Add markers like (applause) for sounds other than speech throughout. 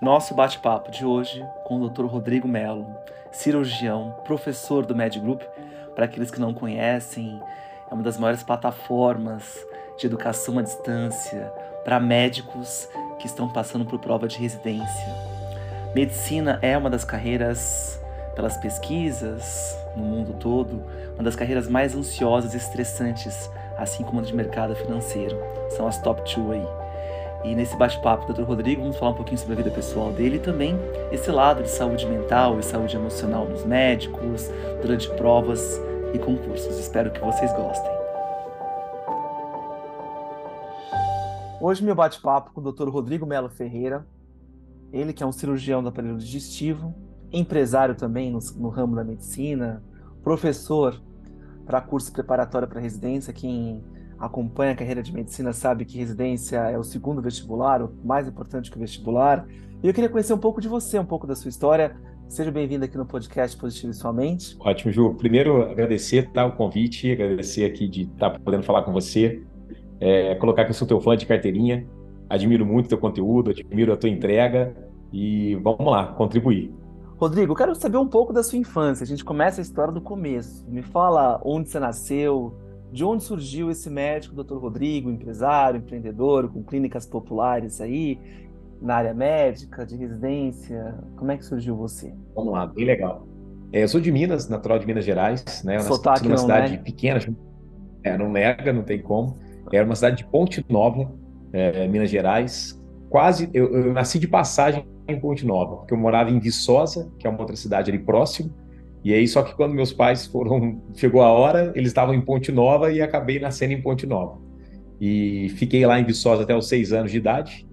Nosso bate-papo de hoje com o Dr. Rodrigo Melo, cirurgião, professor do Group. Para aqueles que não conhecem, é uma das maiores plataformas de educação à distância para médicos que estão passando por prova de residência. Medicina é uma das carreiras, pelas pesquisas no mundo todo, uma das carreiras mais ansiosas e estressantes, assim como a de mercado financeiro. São as top 2 aí. E nesse bate-papo com o Dr. Rodrigo, vamos falar um pouquinho sobre a vida pessoal dele e também esse lado de saúde mental e saúde emocional dos médicos, durante provas e concursos. Espero que vocês gostem. Hoje meu bate-papo com o Dr. Rodrigo Melo Ferreira, ele que é um cirurgião do aparelho digestivo, empresário também no, no ramo da medicina, professor para curso preparatório para residência aqui em acompanha a carreira de medicina sabe que residência é o segundo vestibular, o mais importante que o vestibular. E eu queria conhecer um pouco de você, um pouco da sua história. Seja bem-vindo aqui no podcast Positivo Sua Mente. Ótimo, Ju. Primeiro, agradecer tá, o convite, agradecer aqui de estar tá podendo falar com você, é, colocar que eu sou teu fã de carteirinha, admiro muito teu conteúdo, admiro a tua entrega e vamos lá, contribuir. Rodrigo, eu quero saber um pouco da sua infância. A gente começa a história do começo. Me fala onde você nasceu, de onde surgiu esse médico, Dr. Rodrigo, empresário, empreendedor, com clínicas populares aí, na área médica, de residência? Como é que surgiu você? Vamos lá, bem legal. É, eu sou de Minas, natural de Minas Gerais, né? Eu Sotaque nasci numa não, cidade né? pequena, é, não nega, não tem como. Era uma cidade de Ponte Nova, é, Minas Gerais. Quase, eu, eu nasci de passagem em Ponte Nova, porque eu morava em Viçosa, que é uma outra cidade ali próximo, e aí, só que quando meus pais foram, (laughs) chegou a hora, eles estavam em Ponte Nova e acabei nascendo em Ponte Nova. E fiquei lá em Viçosa até os seis anos de idade.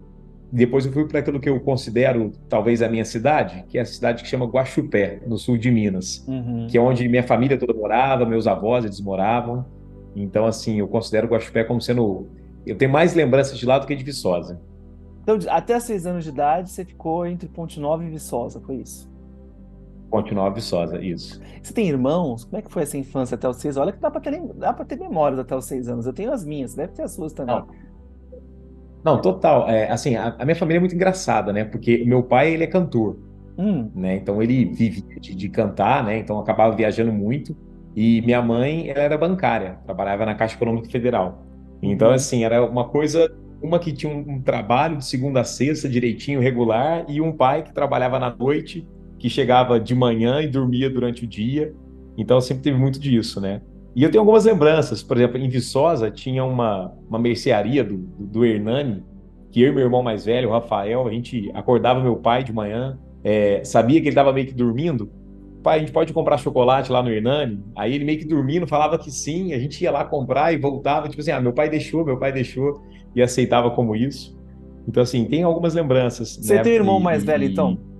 Depois eu fui para aquilo que eu considero talvez a minha cidade, que é a cidade que chama Guaxupé, no sul de Minas, Uhum. que é onde minha família toda morava, meus avós eles moravam. Então, assim, eu considero Guaxupé como sendo. Eu tenho mais lembranças de lá do que de Viçosa. Então, até seis anos de idade, você ficou entre Ponte Nova e Viçosa, foi isso? Nova, Viçosa, isso. Você tem irmãos? Como é que foi essa infância até os seis? Olha que dá pra ter, dá ter memórias até os seis anos. Eu tenho as minhas, deve ter as suas também. Não. Não, total. É, assim, a, a minha família é muito engraçada, né? Porque meu pai, ele é cantor. Hum, né? Então ele vivia de, de cantar, né? Então acabava viajando muito. E minha mãe, ela era bancária, trabalhava na Caixa Econômica Federal. Então, Uhum. assim, era uma coisa, uma que tinha um, um trabalho de segunda a sexta, direitinho, regular, e um pai que trabalhava na noite, que chegava de manhã e dormia durante o dia. Então, sempre teve muito disso, né? E eu tenho algumas lembranças, por exemplo, em Viçosa tinha uma, uma mercearia do, do, Hernani, que eu e meu irmão mais velho, o Rafael, a gente acordava meu pai de manhã, é, sabia que ele estava meio que dormindo. Pai, a gente pode comprar chocolate lá no Hernani? Aí ele meio que dormindo, falava que sim, a gente ia lá comprar e voltava, tipo assim, ah, meu pai deixou, meu pai deixou, e aceitava como isso. Então, assim, tem algumas lembranças. Você né? tem um irmão mais velho, então?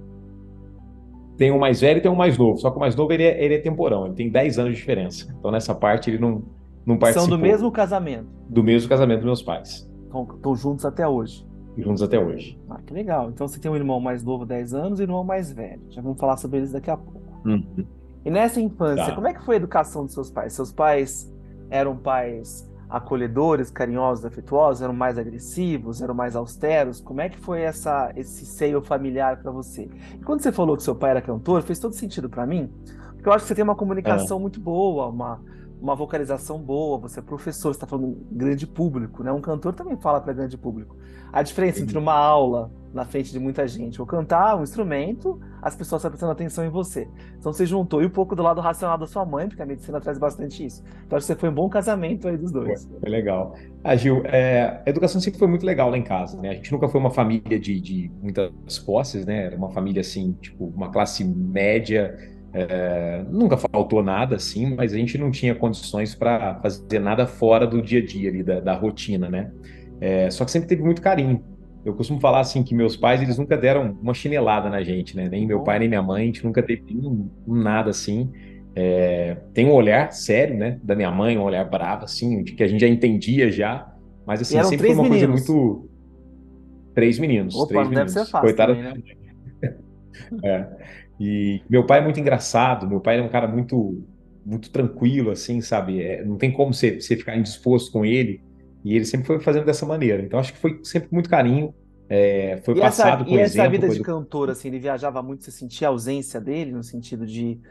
Tem um mais velho e tem um mais novo, só que o mais novo ele é, ele é temporão, ele tem 10 anos de diferença. Então, nessa parte, ele não, não participou São do mesmo casamento. do mesmo casamento dos meus pais, Estão juntos até hoje. juntos até hoje. Ah, que legal. Então você tem um irmão mais novo, 10 anos, e um irmão mais velho. Já vamos falar sobre eles daqui a pouco. Uhum. E nessa infância, Tá. como é que foi a educação dos seus pais? Seus pais eram pais acolhedores, carinhosos, afetuosos, eram mais agressivos, eram mais austeros? Como é que foi essa, esse seio familiar para você? E quando você falou que seu pai era cantor, fez todo sentido para mim, porque eu acho que você tem uma comunicação muito boa, uma, uma vocalização boa, você é professor, você está falando grande público, né? Um cantor também fala para grande público. A diferença entre uma aula na frente de muita gente ou cantar um instrumento, as pessoas estão prestando atenção em você. Então você juntou e um pouco do lado racional da sua mãe, porque a medicina traz bastante isso. Então acho que você foi um bom casamento aí dos dois. Foi legal. Ah, Gil, é, a educação sempre foi muito legal lá em casa, né? A gente nunca foi uma família de, de muitas posses, né? Era uma família, assim, tipo, uma classe média. é, nunca faltou nada, assim, mas a gente não tinha condições para fazer nada fora do dia a dia ali, da, da rotina, né? É, só que sempre teve muito carinho. Eu costumo falar, assim, que meus pais, eles nunca deram uma chinelada na gente, né? Nem meu pai, nem minha mãe, a gente nunca teve nenhum- nada assim. É, tem um olhar sério, né, da minha mãe, um olhar bravo, assim, de que a gente já entendia já, mas assim, sempre foi uma coisa meninos. muito. Três meninos, Opa, três não deve meninos. ser fácil Coitada também, né? (laughs) é. E meu pai é muito engraçado, meu pai é um cara muito muito tranquilo, assim, sabe? É, não tem como você, você ficar indisposto com ele, e ele sempre foi fazendo dessa maneira. Então acho que foi sempre muito carinho. é, foi E essa, passado com e essa exemplo vida com de edu- cantor, assim, ele viajava muito, você sentia a ausência dele, no sentido de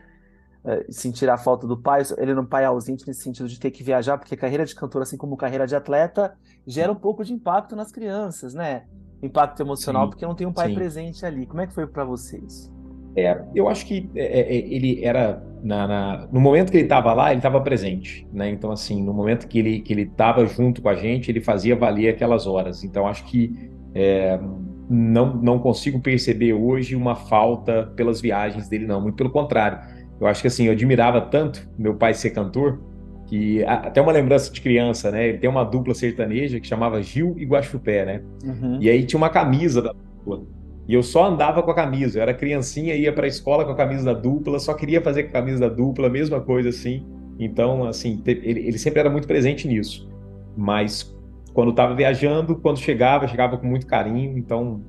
eh, sentir a falta do pai, ele era um pai ausente nesse sentido de ter que viajar, porque carreira de cantor, assim como carreira de atleta, gera um pouco de impacto nas crianças, né? Impacto emocional, Sim, porque não tem um pai sim. presente ali. Como é que foi para vocês? É, eu acho que é, é, ele era na, na- no momento que ele estava lá, ele estava presente, né? Então assim, no momento que ele que ele estava junto com a gente, ele fazia valer aquelas horas. Então acho que é, não não consigo perceber hoje uma falta pelas viagens dele, não. Muito pelo contrário. Eu acho que assim, eu admirava tanto meu pai ser cantor que até uma lembrança de criança, né? Ele tem uma dupla sertaneja que chamava Gil e Guaxupé, né? Uhum. E aí tinha uma camisa da dupla. E eu só andava com a camisa. Eu era criancinha, ia para a escola com a camisa da dupla, só queria fazer com a camisa da dupla, mesma coisa assim. Então, assim, ele, ele sempre era muito presente nisso. Mas quando estava viajando, quando chegava, chegava com muito carinho. Então,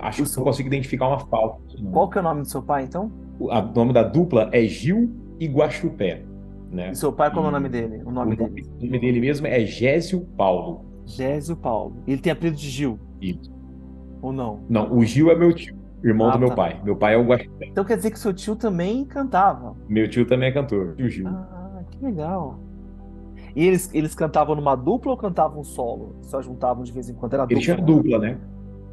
acho que não consigo identificar uma falta. Qual que é o nome do seu pai, então? O a- o nome da dupla é Gil e Guaxupé, né? E seu pai, qual é o nome dele? O O nome nome, dele? o nome dele mesmo é Gésio Paulo. Gésio Paulo. Ele tem apelido de Gil, Isso. Ou não? Não, o Gil é meu tio, irmão Ah, do meu tá. pai. Meu pai é o Guaxupé. Então quer dizer que seu tio também cantava. Meu tio também é cantor, o Gil. Ah, que legal. E eles, eles cantavam numa dupla ou cantavam solo? Só juntavam de vez em quando? Era Eles tinham dupla. dupla, né?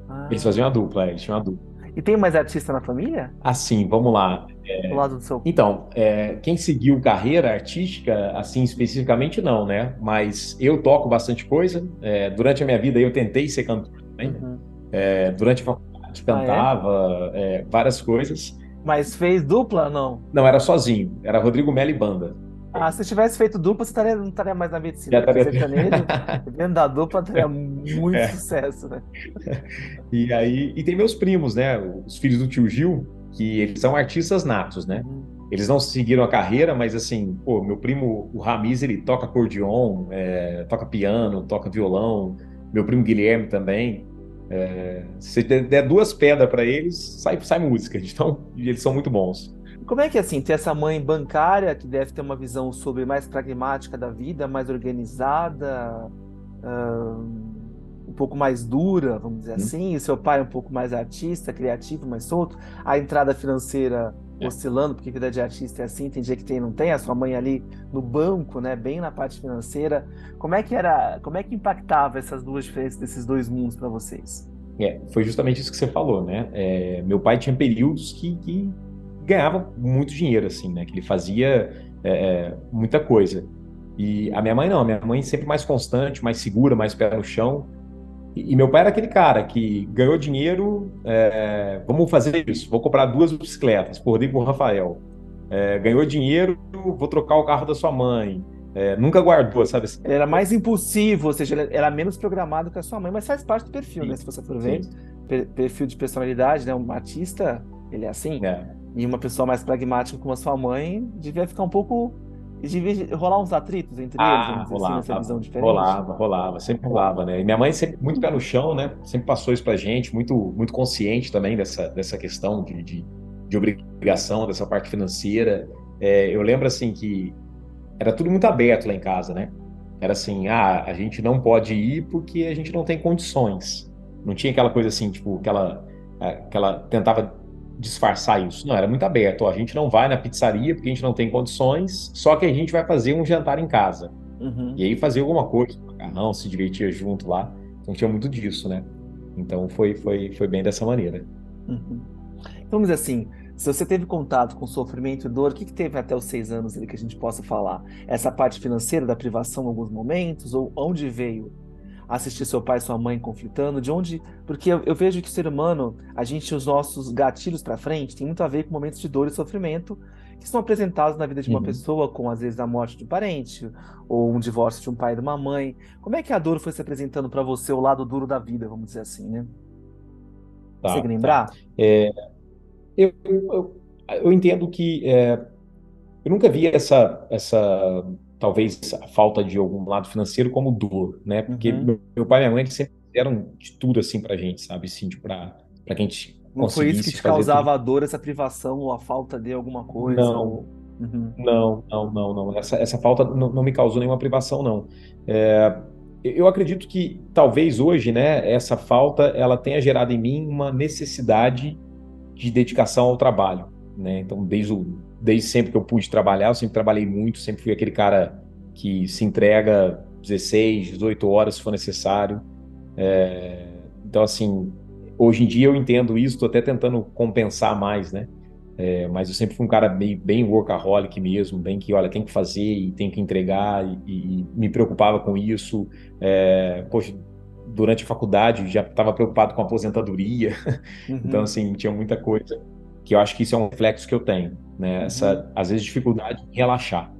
Ah. Eles faziam a dupla, é, eles tinham a dupla. E tem mais artista na família? Assim, vamos lá. Do lado do seu. Então, é, quem seguiu carreira artística, assim, especificamente não, né? Mas eu toco bastante coisa. É, durante a minha vida eu tentei ser cantor também. né? Uhum. É, durante a faculdade Ah, é? cantava, é, várias coisas. Mas fez dupla? Não. Não, era sozinho. Era Rodrigo Mello e banda. Ah, se tivesse feito dupla, você estaria, não estaria mais na medicina. Já porque estaria- sertanejo, (laughs) dentro da dupla, teria muito É. sucesso, né? (laughs) E aí, e tem meus primos, né? Os filhos do tio Gil, que eles são artistas natos, né? Uhum. Eles não seguiram a carreira, mas assim, pô, meu primo, o Ramiz, ele toca acordeon, é, toca piano, toca violão. Meu primo Guilherme também. É, se der der duas pedras para eles, sai, sai música. (laughs) Então, eles são muito bons. Como é que é assim, ter essa mãe bancária que deve ter uma visão sobre mais pragmática da vida, mais organizada, um pouco mais dura, vamos dizer Hum. assim, e seu pai um pouco mais artista, criativo, mais solto, a entrada financeira É. oscilando, porque vida de artista é assim, tem dia que tem e não tem, a sua mãe ali no banco, né, bem na parte financeira. Como é que era, como é que impactava essas duas diferenças desses dois mundos para vocês? É, foi justamente isso que você falou, né? É, meu pai tinha períodos que, que ganhava muito dinheiro, assim, né? Que ele fazia é, é, muita coisa. E a minha mãe não, a minha mãe sempre mais constante, mais segura, mais pé no chão. E, e meu pai era aquele cara que ganhou dinheiro, é, vamos fazer isso, vou comprar duas bicicletas, por Rodrigo e por Rafael. É, ganhou dinheiro, vou trocar o carro da sua mãe. É, nunca guardou, sabe? assim? Ele era mais impulsivo, ou seja, ele era menos programado que a sua mãe, mas faz parte do perfil, Sim, né? Se você for ver, per- perfil de personalidade, né? Um artista, ele é assim. é. E uma pessoa mais pragmática como a sua mãe devia ficar um pouco. Devia rolar uns atritos entre eles, Ah, dizer assim, rolava, nessa visão diferente. rolava, rolava, sempre rolava, né? E minha mãe sempre muito pé no chão, né? Sempre passou isso pra gente, muito, muito consciente também dessa, dessa questão de, de, de obrigação, dessa parte financeira. É, eu lembro, assim, que era tudo muito aberto lá em casa, né? Era assim, ah, a gente não pode ir porque a gente não tem condições. Não tinha aquela coisa assim, tipo, que ela, que ela tentava disfarçar isso. Não, era muito aberto. Ó, a gente não vai na pizzaria porque a gente não tem condições, só que a gente vai fazer um jantar em casa. Uhum. E aí fazia alguma coisa, macarrão, se divertia junto lá. Então tinha muito disso, né? Então foi, foi, foi bem dessa maneira. Uhum. Então, vamos dizer assim, se você teve contato com sofrimento e dor, o que, que teve até os seis anos ali que a gente possa falar? Essa parte financeira da privação em alguns momentos? Ou onde veio assistir seu pai e sua mãe conflitando? De onde. Porque eu, eu vejo que o ser humano, a gente, os nossos gatilhos para frente, tem muito a ver com momentos de dor e sofrimento que são apresentados na vida de uma Uhum. pessoa, com às vezes a morte de um parente, ou um divórcio de um pai e de uma mãe. Como é que a dor foi se apresentando para você, o lado duro da vida, vamos dizer assim, né? Tá, Consegue tá. lembrar? Eu, eu, eu entendo que é, eu nunca vi essa, essa talvez a falta de algum lado financeiro como dor, né? Porque Uhum. meu, pai e minha mãe eles sempre fizeram de tudo assim pra gente, sabe? Assim, para para que a gente Não foi isso que te causava a dor, essa privação ou a falta de alguma coisa? Não. ou- Uhum. Não, não, não, não. Essa, essa falta não, não me causou nenhuma privação, não. É, eu acredito que talvez hoje, né, essa falta ela tenha gerado em mim uma necessidade de dedicação ao trabalho, né? Então, desde, o, desde sempre que eu pude trabalhar, eu sempre trabalhei muito, sempre fui aquele cara que se entrega 16, 18 horas se for necessário. É, então, assim, hoje em dia eu entendo isso, estou até tentando compensar mais, né? É, mas eu sempre fui um cara bem, bem workaholic mesmo, bem que, olha, tem que fazer e tem que entregar, e, e me preocupava com isso. É, poxa, durante a faculdade já estava preocupado com a aposentadoria, (laughs) uhum. então, assim, tinha muita coisa que eu acho que isso é um reflexo que eu tenho, né? Uhum. Essa, às vezes, dificuldade em relaxar.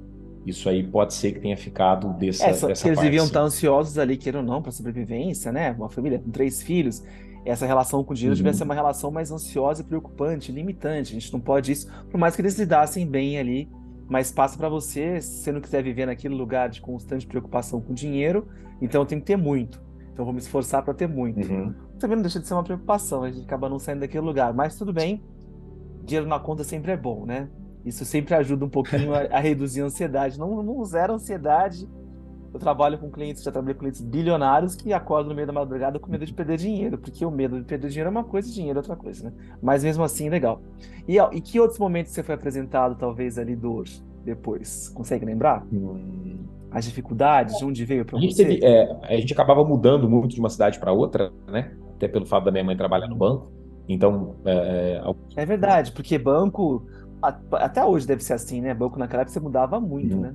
Isso aí pode ser que tenha ficado dessa, é, dessa que eles deviam estar ansiosos ali, queiram ou não, para sobrevivência, né? Uma família com três filhos essa relação com o dinheiro uhum. devia ser uma relação mais ansiosa e preocupante, limitante. A gente não pode isso, por mais que eles lidassem bem ali, mas passa para você, se você não quiser viver naquele lugar de constante preocupação com dinheiro, então eu tenho que ter muito. Então eu vou me esforçar para ter muito. Uhum. Também não deixa de ser uma preocupação, a gente acaba não saindo daquele lugar, mas tudo bem. Dinheiro na conta sempre é bom, né? Isso sempre ajuda um pouquinho a, a reduzir a ansiedade. Não, não zero a ansiedade, eu trabalho com clientes, já trabalhei com clientes bilionários que acordam no meio da madrugada com medo de perder dinheiro, porque o medo de perder dinheiro é uma coisa e dinheiro é outra coisa, né? Mas mesmo assim, legal. E, e que outros momentos você foi apresentado, talvez, ali dor depois? Consegue lembrar? Hum. As dificuldades, de onde veio para você? Teve, é, a gente acabava mudando muito de uma cidade para outra, né? Até pelo fato da minha mãe trabalhar no banco. Então. É, é... é verdade, porque banco até hoje deve ser assim, né? Banco naquela época você mudava muito, uhum. né?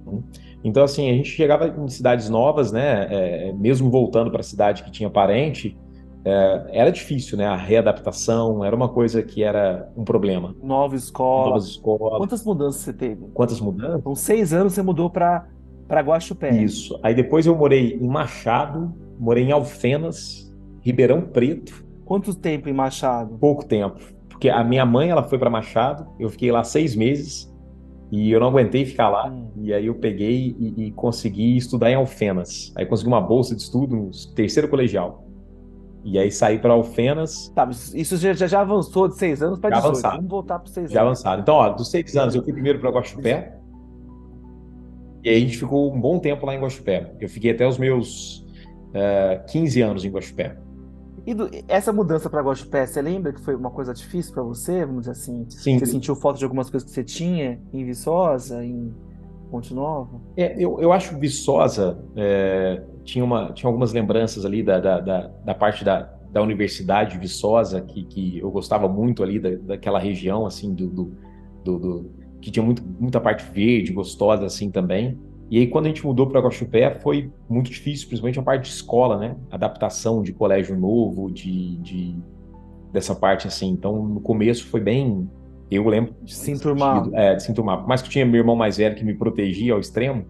Então, assim, a gente chegava em cidades novas, né? É, mesmo voltando para a cidade que tinha parente, é, era difícil, né? A readaptação era uma coisa que era um problema. Nova escola. Novas escolas. Quantas mudanças você teve? Quantas mudanças? Com seis anos você mudou para para Guaxupé. Isso. Aí depois eu morei em Machado, morei em Alfenas, Ribeirão Preto. Quanto tempo em Machado? Pouco tempo porque a minha mãe ela foi para Machado, eu fiquei lá seis meses e eu não aguentei ficar lá. Hum. E aí eu peguei e, e, consegui estudar em Alfenas. Aí consegui uma bolsa de estudo no terceiro colegial. E aí saí para Alfenas. Tá, isso já, já avançou de seis anos para 18. Avançado. Vamos voltar para seis já anos. avançado. Então, ó, dos seis anos eu fui primeiro para Guaxupé. E aí a gente ficou um bom tempo lá em Guaxupé. Eu fiquei até os meus uh, eh, 15 anos em Guaxupé. E do, essa mudança para Guaxupé, você lembra que foi uma coisa difícil para você? Vamos dizer assim. Sim. Você sentiu falta de algumas coisas que você tinha em Viçosa, em Ponte Nova? É, eu, eu acho Viçosa é, tinha, uma, tinha algumas lembranças ali da, da, da, da parte da, da Universidade de Viçosa, que, que eu gostava muito ali da, daquela região, assim, do, do, do, do que tinha muito, muita parte verde, gostosa, assim, também. E aí, quando a gente mudou para Guaxupé, foi muito difícil, principalmente a parte de escola, né? Adaptação de colégio novo, de, de dessa parte assim. Então, no começo foi bem. Eu lembro. De se enturmar. É, de se enturmar. Por mais que eu tinha meu irmão mais velho que me protegia ao extremo,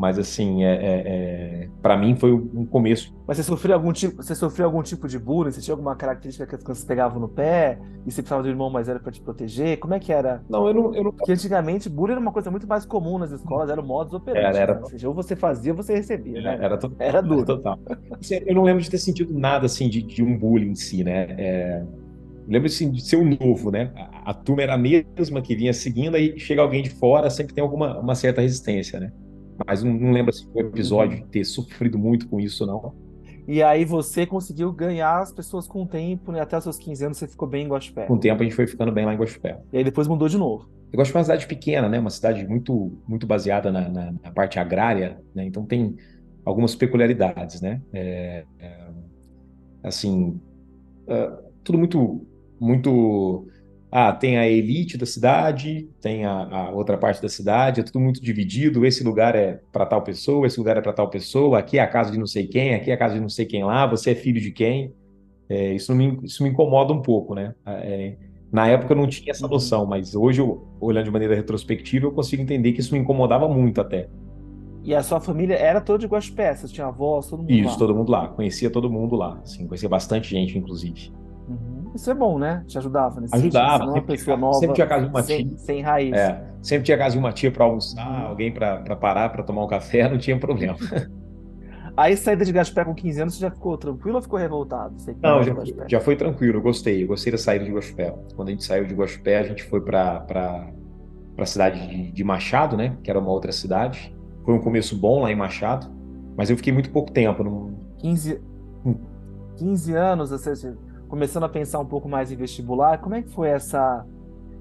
mas assim, é, é, é para mim foi um começo. Mas você sofreu algum tipo, você sofreu algum tipo de bullying? Você tinha alguma característica que as crianças pegavam no pé e você precisava do irmão mais velho para te proteger? Como é que era? Não, eu não, eu não. Porque antigamente bullying era uma coisa muito mais comum nas escolas, era o modus operandi. Era, era... Né? Ou seja, ou você fazia ou você recebia, era, né? Era, to... era duro. Era total. Assim, eu não lembro de ter sentido nada assim de, de um bullying em si, né? É... Lembro assim, de ser um novo, né? A, a turma era a mesma que vinha seguindo, aí chega alguém de fora, sempre tem alguma uma certa resistência, né? Mas não, não lembro assim, o episódio de ter sofrido muito com isso, não. E aí você conseguiu ganhar as pessoas com o tempo, né? Até os seus 15 anos você ficou bem em Guaxupé. Com o tempo a gente foi ficando bem lá em Guaxupé. E aí depois mudou de novo. Eu gosto de uma cidade pequena, né? Uma cidade muito, muito baseada na, na, na parte agrária, né? Então tem algumas peculiaridades, né? É, é, assim, é, tudo muito, muito ah, tem a elite da cidade, tem a, a, outra parte da cidade, é tudo muito dividido. Esse lugar é para tal pessoa, esse lugar é para tal pessoa, aqui é a casa de não sei quem, aqui é a casa de não sei quem lá, você é filho de quem. É, isso, me, isso me incomoda um pouco, né? É, na época eu não tinha essa uhum. noção, mas hoje, olhando de maneira retrospectiva, eu consigo entender que isso me incomodava muito até. E a sua família era toda de Guaxupé, você tinha avós, todo mundo isso, lá? Isso, todo mundo lá. Conhecia todo mundo lá, assim, conhecia bastante gente, inclusive. Isso é bom, né? Te ajudava nesse Ajudava. Sentido. Uma pessoa nova. Sempre tinha casa de uma sem, tia. Sem raiz. É, sempre tinha casa de uma tia para almoçar, uhum. alguém para parar para tomar um café, (laughs) não tinha problema. Aí saída de Gaspé com 15 anos, você já ficou tranquilo ou ficou revoltado? não, já, já foi tranquilo, eu gostei, eu gostei da saída de Gaspé. Quando a gente saiu de Gaspé, a gente foi para a cidade de, de Machado, né? Que era uma outra cidade. Foi um começo bom lá em Machado. Mas eu fiquei muito pouco tempo. Não... 15, 15 anos, ou seja, começando a pensar um pouco mais em vestibular, como é que foi essa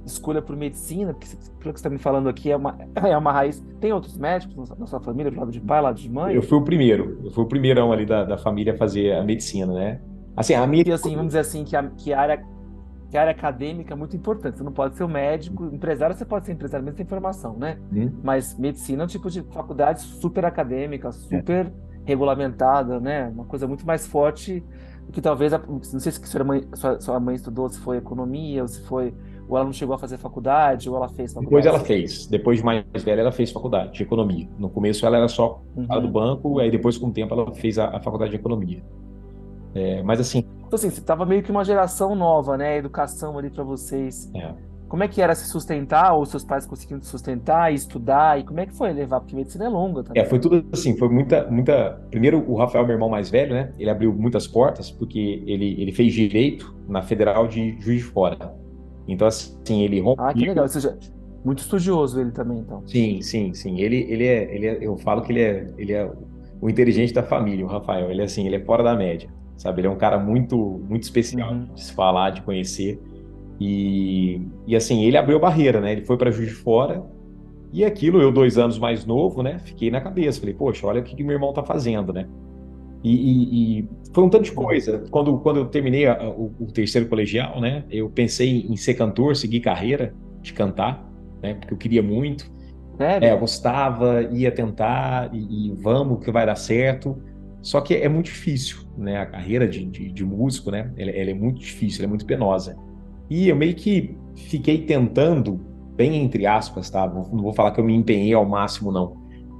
escolha por medicina? Porque pelo que você está me falando aqui, é uma, (laughs) é uma raiz. Tem outros médicos na sua família, do lado de pai, lado de mãe? Eu fui o primeiro, eu fui o primeirão ali da, da família a fazer a medicina, né? Assim, a minha... E assim, vamos dizer assim, que a, que a área que a área acadêmica é muito importante. Você não pode ser um médico, empresário você pode ser empresário, mesmo sem formação, né? Hum. Mas medicina é um tipo de faculdade super acadêmica, super é. regulamentada, né? Uma coisa muito mais forte do que talvez, não sei se sua mãe, sua, sua mãe estudou, se foi economia, ou se foi, ou ela não chegou a fazer faculdade, ou ela fez faculdade. Depois ela fez, depois de mais velha ela fez faculdade de economia. No começo ela era só uhum. do banco, aí depois com o tempo ela fez a, a faculdade de economia. É, mas assim, então, assim, você tava meio que uma geração nova, né? Educação ali para vocês. É. Como é que era se sustentar, ou seus pais conseguindo sustentar e estudar? E como é que foi levar? Porque medicina é longa também. É, foi tudo assim, foi muita, muita. Primeiro, o Rafael, meu irmão mais velho, né? Ele abriu muitas portas, porque ele, ele fez direito na Federal de Juiz de Fora. Então, assim, ele rompeu. Ah, que legal. Ou seja, muito estudioso ele também, então. Sim, sim, sim. Ele, ele, é, ele é, eu falo que ele é, ele é o inteligente da família, o Rafael. Ele é assim, ele é fora da média sabe? Ele é um cara muito, muito especial uhum. de se falar, de conhecer. E, e assim, ele abriu a barreira, né? Ele foi para Juiz de Fora e aquilo, eu dois anos mais novo, né? Fiquei na cabeça. Falei, poxa, olha o que, que meu irmão tá fazendo, né? E, e, e, foi um tanto de coisa. Quando, quando eu terminei a, o, o, terceiro colegial, né? Eu pensei em ser cantor, seguir carreira de cantar, né? Porque eu queria muito. Sério? É, eu gostava, ia tentar e, e vamos que vai dar certo. Só que é muito difícil, né? A carreira de, de, de músico, né? Ela, ela, é muito difícil, ela é muito penosa. E eu meio que fiquei tentando, bem entre aspas, tá? Não vou falar que eu me empenhei ao máximo, não.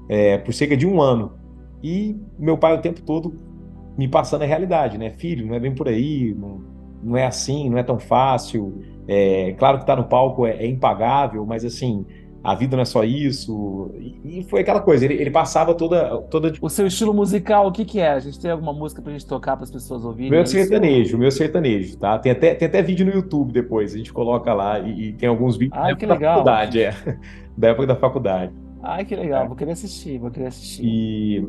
É, por cerca de um ano. E meu pai o tempo todo me passando a realidade, né? Filho, não é bem por aí, não, não é assim, não é tão fácil. É, claro que estar tá no palco é, é impagável, mas assim, a vida não é só isso. E, foi aquela coisa, ele, ele, passava toda, toda. O seu estilo musical, o que, que é? A gente tem alguma música pra gente tocar para as pessoas ouvirem? Meu é sertanejo, meu sertanejo, tá? Tem até, tem até vídeo no YouTube depois, a gente coloca lá e, e tem alguns vídeos Ai, da que legal. faculdade, é. Da época da faculdade. Ai, que legal, é. vou querer assistir, vou querer assistir. E,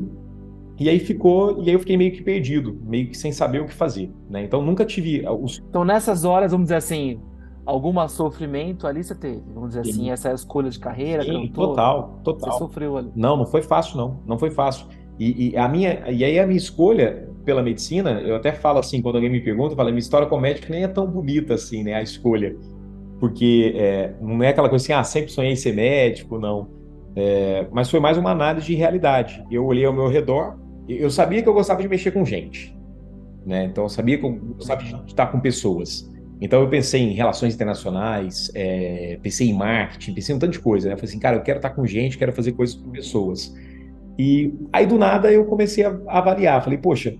e aí ficou, e aí eu fiquei meio que perdido, meio que sem saber o que fazer, né? Então nunca tive. Os... Então nessas horas, vamos dizer assim, algum sofrimento ali você teve? Vamos dizer assim, essa é a escolha de carreira, Sim, cantor, total, total. Você sofreu ali. Não, não foi fácil, não. Não foi fácil. E, e, a minha, e aí a minha escolha pela medicina, eu até falo assim, quando alguém me pergunta, eu falo, minha história com médico nem é tão bonita assim, né, a escolha. Porque é, não é aquela coisa assim, ah, sempre sonhei em ser médico, não. É, mas foi mais uma análise de realidade. Eu olhei ao meu redor, eu sabia que eu gostava de mexer com gente, né? Então eu sabia que eu gostava de estar com pessoas. Então eu pensei em relações internacionais, é, pensei em marketing, pensei em um tanto de coisa, né? Eu falei assim, cara, eu quero estar com gente, quero fazer coisas com pessoas. E aí do nada eu comecei a avaliar, falei, poxa,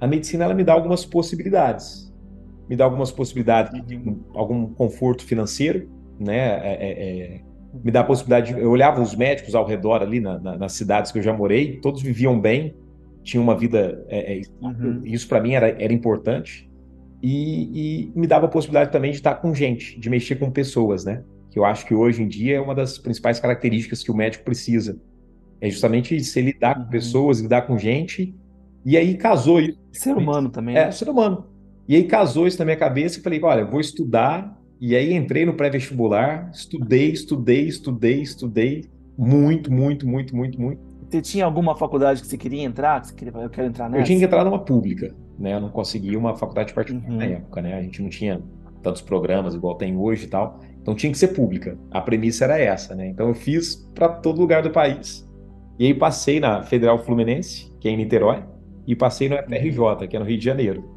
a medicina ela me dá algumas possibilidades, me dá algumas possibilidades de algum conforto financeiro, né? É, é, é, me dá a possibilidade, de, eu olhava os médicos ao redor ali na, na, nas cidades que eu já morei, todos viviam bem, tinham uma vida, é, é, uhum. isso para mim era, era importante. E, e, me dava a possibilidade também de estar com gente, de mexer com pessoas, né? Que eu acho que hoje em dia é uma das principais características que o médico precisa. É justamente se lidar uhum. com pessoas, lidar com gente. E aí casou isso. Ser humano também. É, né? ser humano. E aí casou isso na minha cabeça e falei, olha, vou estudar. E aí entrei no pré-vestibular, estudei, estudei, estudei, estudei. Muito, muito, muito, muito, muito. Você tinha alguma faculdade que você queria entrar? Que você queria, eu quero entrar nessa? Eu tinha que entrar numa pública né? Eu não conseguia uma faculdade particular uhum. na época, né? A gente não tinha tantos programas igual tem hoje e tal. Então tinha que ser pública. A premissa era essa, né? Então eu fiz para todo lugar do país. E aí passei na Federal Fluminense, que é em Niterói, e passei no FRJ, que é no Rio de Janeiro.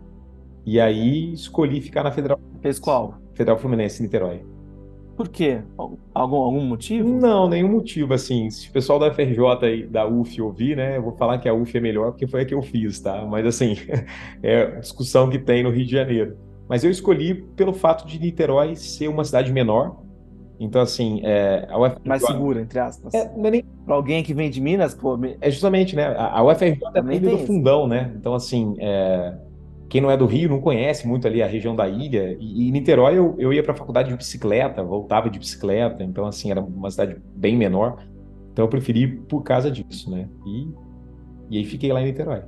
E aí escolhi ficar na Federal. Fez qual? Federal Fluminense, Niterói. Por quê? Algum, algum motivo? Não, nenhum motivo. Assim, se o pessoal da FRJ e da UF ouvir, né, eu vou falar que a UF é melhor porque foi a que eu fiz, tá? Mas assim, (laughs) é discussão que tem no Rio de Janeiro. Mas eu escolhi pelo fato de Niterói ser uma cidade menor. Então, assim, é, a UFRJ... Mais segura, entre aspas. É, é nem... Pra alguém que vem de Minas, pô... Me... É justamente, né? A, UFRJ é meio do fundão, né? Então, assim, é quem não é do Rio não conhece muito ali a região da ilha. E, e Niterói eu, eu ia para a faculdade de bicicleta, voltava de bicicleta, então assim era uma cidade bem menor. Então eu preferi por causa disso, né? E E aí fiquei lá em Niterói.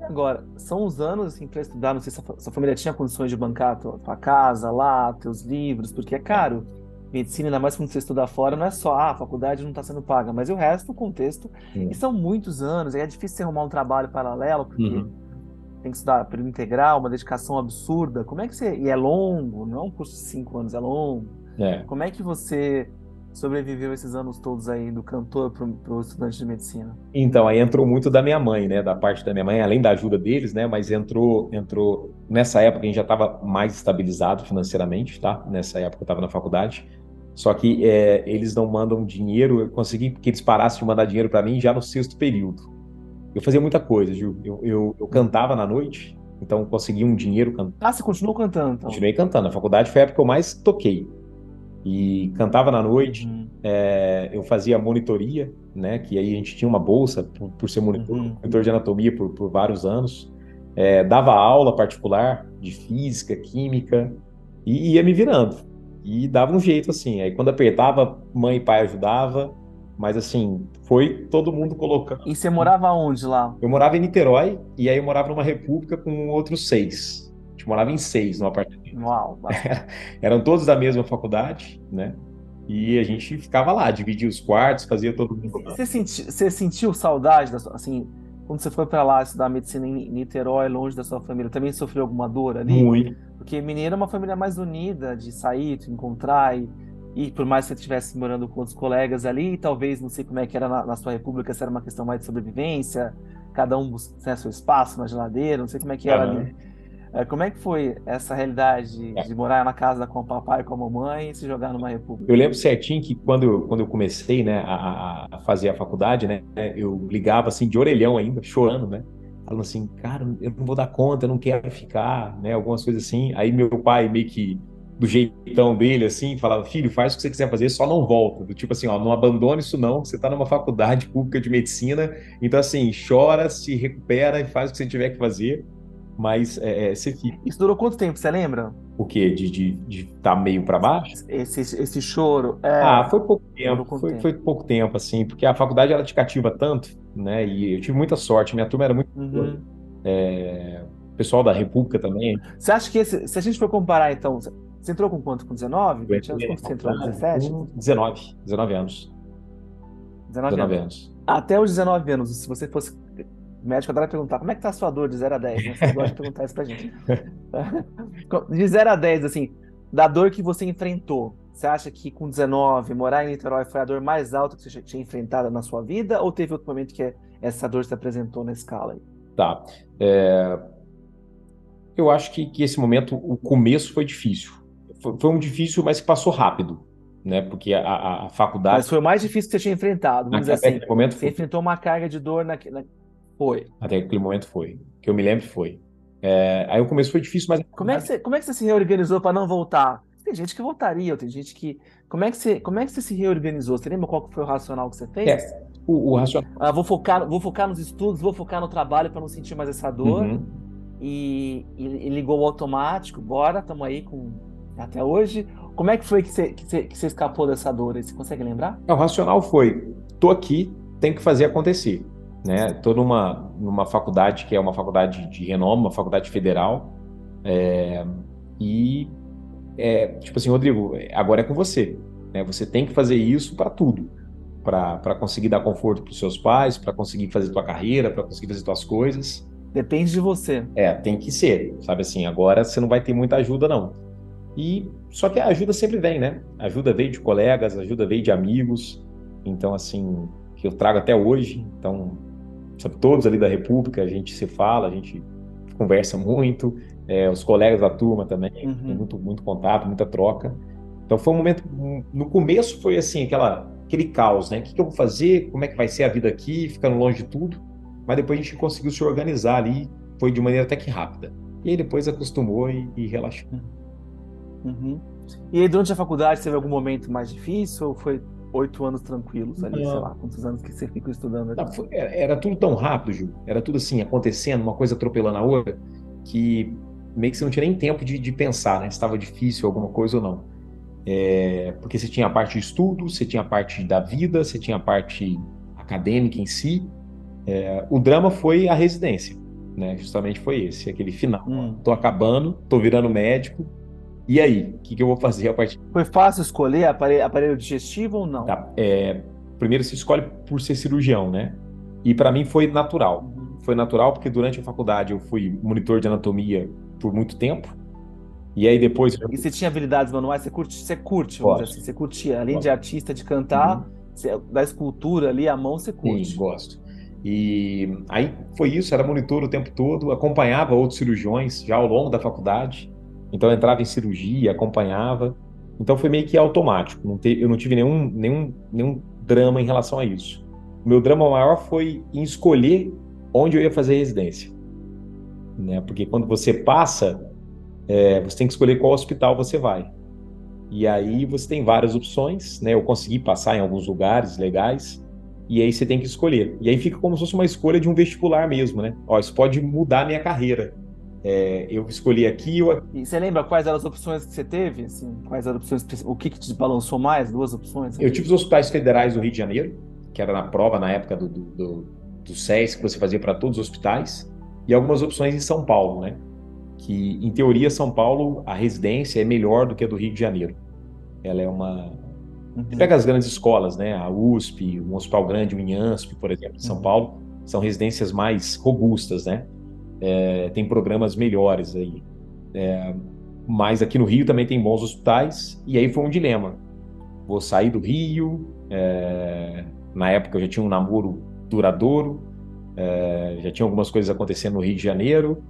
Agora, são os anos assim, para estudar, não sei se a sua família tinha condições de bancar a tua, tua casa lá, teus livros, porque é caro. Medicina, ainda mais quando você estuda fora, não é só ah, a faculdade não está sendo paga, mas o resto, o contexto. E são muitos anos, aí é difícil você arrumar um trabalho paralelo, porque uhum. Tem que estudar período integral, uma dedicação absurda. Como é que você. E é longo, não é um curso de cinco anos, é longo. É. Como é que você sobreviveu esses anos todos aí do cantor para o estudante de medicina? Então, aí entrou muito da minha mãe, né? Da parte da minha mãe, além da ajuda deles, né? Mas entrou, entrou nessa época a gente já estava mais estabilizado financeiramente, tá? Nessa época eu estava na faculdade. Só que é, eles não mandam dinheiro. Eu consegui que eles parassem de mandar dinheiro para mim já no sexto período. Eu fazia muita coisa, Gil. Eu, eu, eu cantava na noite, então consegui um dinheiro cantando. Ah, você continuou cantando? Então. Continuei cantando. Na faculdade foi a época que eu mais toquei e cantava na noite. Uhum. É, eu fazia monitoria, né? Que aí a gente tinha uma bolsa por, por ser monitor, uhum. monitor de anatomia por, por vários anos. É, dava aula particular de física, química e ia me virando. E dava um jeito assim. Aí quando apertava, mãe e pai ajudava. Mas assim, foi todo mundo colocando. E você morava onde lá? Eu morava em Niterói e aí eu morava numa república com outros seis. A gente morava em seis no apartamento. Uau! (laughs) Eram todos da mesma faculdade, né? E a gente ficava lá, dividia os quartos, fazia todo mundo. Você, senti, você sentiu saudade, da sua, assim, quando você foi para lá estudar medicina em Niterói, longe da sua família, também sofreu alguma dor ali? Muito. Porque Mineiro é uma família mais unida, de sair, de encontrar e, e por mais que você estivesse morando com outros colegas ali, talvez, não sei como é que era na, na sua república, se era uma questão mais de sobrevivência, cada um busca seu espaço na geladeira, não sei como é que era uhum. ali. É, como é que foi essa realidade é. de morar na casa com o papai e com a mamãe e se jogar numa república? Eu lembro certinho que quando eu, quando eu comecei né, a, a fazer a faculdade, né, eu ligava assim de orelhão ainda, chorando, né? Falando assim, cara, eu não vou dar conta, eu não quero ficar, né? Algumas coisas assim. Aí meu pai meio que do jeitão dele, assim, falava, filho, faz o que você quiser fazer, só não volta. Do tipo assim, ó, não abandone isso não, você tá numa faculdade pública de medicina, então assim, chora, se recupera e faz o que você tiver que fazer mas é, é, você fica. Isso durou quanto tempo, você lembra? O quê? De estar de, de tá meio para baixo? Esse, esse choro. É... Ah, foi pouco tempo. Foi, tempo. foi pouco tempo, assim, porque a faculdade ela te cativa tanto, né? E eu tive muita sorte, minha turma era muito. Uhum. É... O pessoal da República também. Você acha que esse, se a gente for comparar, então, você entrou com quanto? Com 19? 20 anos? Quanto você entrou? 17? 19. 19 anos. 19, 19 anos. anos. Até os 19 anos, se você fosse médico adora perguntar como é que tá a sua dor de 0 a 10, né? Você gosta de perguntar isso pra gente. (laughs) De 0 a 10, assim, da dor que você enfrentou, você acha que com 19, morar em Niterói foi a dor mais alta que você tinha enfrentado na sua vida? Ou teve outro momento que essa dor se apresentou na escala aí? Tá. É... Eu acho que, que esse momento, o começo foi difícil. Foi, foi um difícil, mas que passou rápido. Né, porque a, a, faculdade. Mas foi o mais difícil que você tinha enfrentado. Vamos dizer assim. Momento, você enfrentou uma carga de dor na, na, foi. Até aquele momento foi. Que eu me lembro foi. É, aí o começo foi difícil, mas. Como é que você, como é que você se reorganizou para não voltar? Tem gente que voltaria, tem gente que. Como é que você, como é que você se reorganizou? Você lembra qual foi o racional que você fez? É, o, o racional. Ah, vou, focar, vou focar nos estudos, vou focar no trabalho para não sentir mais essa dor. Uhum. E, e, e, ligou o automático, bora, estamos aí com até hoje. Como é que foi que você, que você, que você escapou dessa dor? Você consegue lembrar? O racional foi: tô aqui, tem que fazer acontecer né? Tô numa, numa faculdade que é uma faculdade de renome, uma faculdade federal, é, e é, tipo assim, Rodrigo, agora é com você, né? Você tem que fazer isso para tudo, para conseguir dar conforto para os seus pais, para conseguir fazer tua carreira, para conseguir fazer tuas coisas. Depende de você. É, tem que ser, sabe assim. Agora você não vai ter muita ajuda não. E só que a ajuda sempre vem, né? ajuda veio de colegas, ajuda veio de amigos. Então assim, que eu trago até hoje. Então sabe, todos ali da República, a gente se fala, a gente conversa muito, é, os colegas da turma também, uhum. tem muito, muito contato, muita troca. Então foi um momento, no começo foi assim, aquela, aquele caos, né? O que, que eu vou fazer? Como é que vai ser a vida aqui, ficando longe de tudo? Mas depois a gente conseguiu se organizar ali, foi de maneira até que rápida. E aí depois acostumou e, e relaxou. Uhum. E aí durante a faculdade teve algum momento mais difícil ou foi oito anos tranquilos ali, sei lá, quantos anos que você ficou estudando ali? Não, foi, era, era, tudo tão rápido, Ju, era tudo assim, acontecendo, uma coisa atropelando a outra, que meio que você não tinha nem tempo de, de pensar, né, se estava difícil alguma coisa ou não. É, porque você tinha a parte de estudo, você tinha a parte da vida, você tinha a parte acadêmica em si, É, o drama foi a residência, né? Justamente foi esse, aquele final. Hum. Tô acabando, tô virando médico. E aí, o que, que, eu vou fazer a partir? Foi fácil escolher aparelho, aparelho digestivo ou não? Tá, é, primeiro se escolhe por ser cirurgião, né? E para mim foi natural. Uhum. Foi natural porque durante a faculdade eu fui monitor de anatomia por muito tempo. E aí depois. E você tinha habilidades manuais? Você curte, você curte, assim, você curtia, além gosto. de artista, de cantar, uhum. você, da escultura ali, a mão, você curte. Sim, gosto. E aí foi isso, era monitor o tempo todo, acompanhava outros cirurgiões já ao longo da faculdade. Então eu entrava em cirurgia, acompanhava. Então foi meio que automático. Não te, eu não tive nenhum, nenhum, nenhum drama em relação a isso. O meu drama maior foi em escolher onde eu ia fazer residência. Né? Porque quando você passa, é, você tem que escolher qual hospital você vai. E aí você tem várias opções, né? Eu consegui passar em alguns lugares legais, e aí você tem que escolher. E aí fica como se fosse uma escolha de um vestibular mesmo, né? Ó, isso pode mudar a minha carreira. É, eu escolhi aqui. Eu... E você lembra quais eram as opções que você teve? Assim, quais eram as opções? O que, que te balançou mais? Duas opções? Eu tive os hospitais federais do Rio de Janeiro, que era na prova na época do, do, do, do SES, que você fazia para todos os hospitais, e algumas opções em São Paulo, né? Que, em teoria, São Paulo, a residência é melhor do que a do Rio de Janeiro. Ela é uma. Uhum. Você pega as grandes escolas, né? A USP, um hospital grande, o INHASP, por exemplo, de São uhum. Paulo, são residências mais robustas, né? É, tem programas melhores aí. É, mas aqui no Rio também tem bons hospitais, e aí foi um dilema. Vou sair do Rio, é, na época eu já tinha um namoro duradouro, é, já tinha algumas coisas acontecendo no Rio de Janeiro,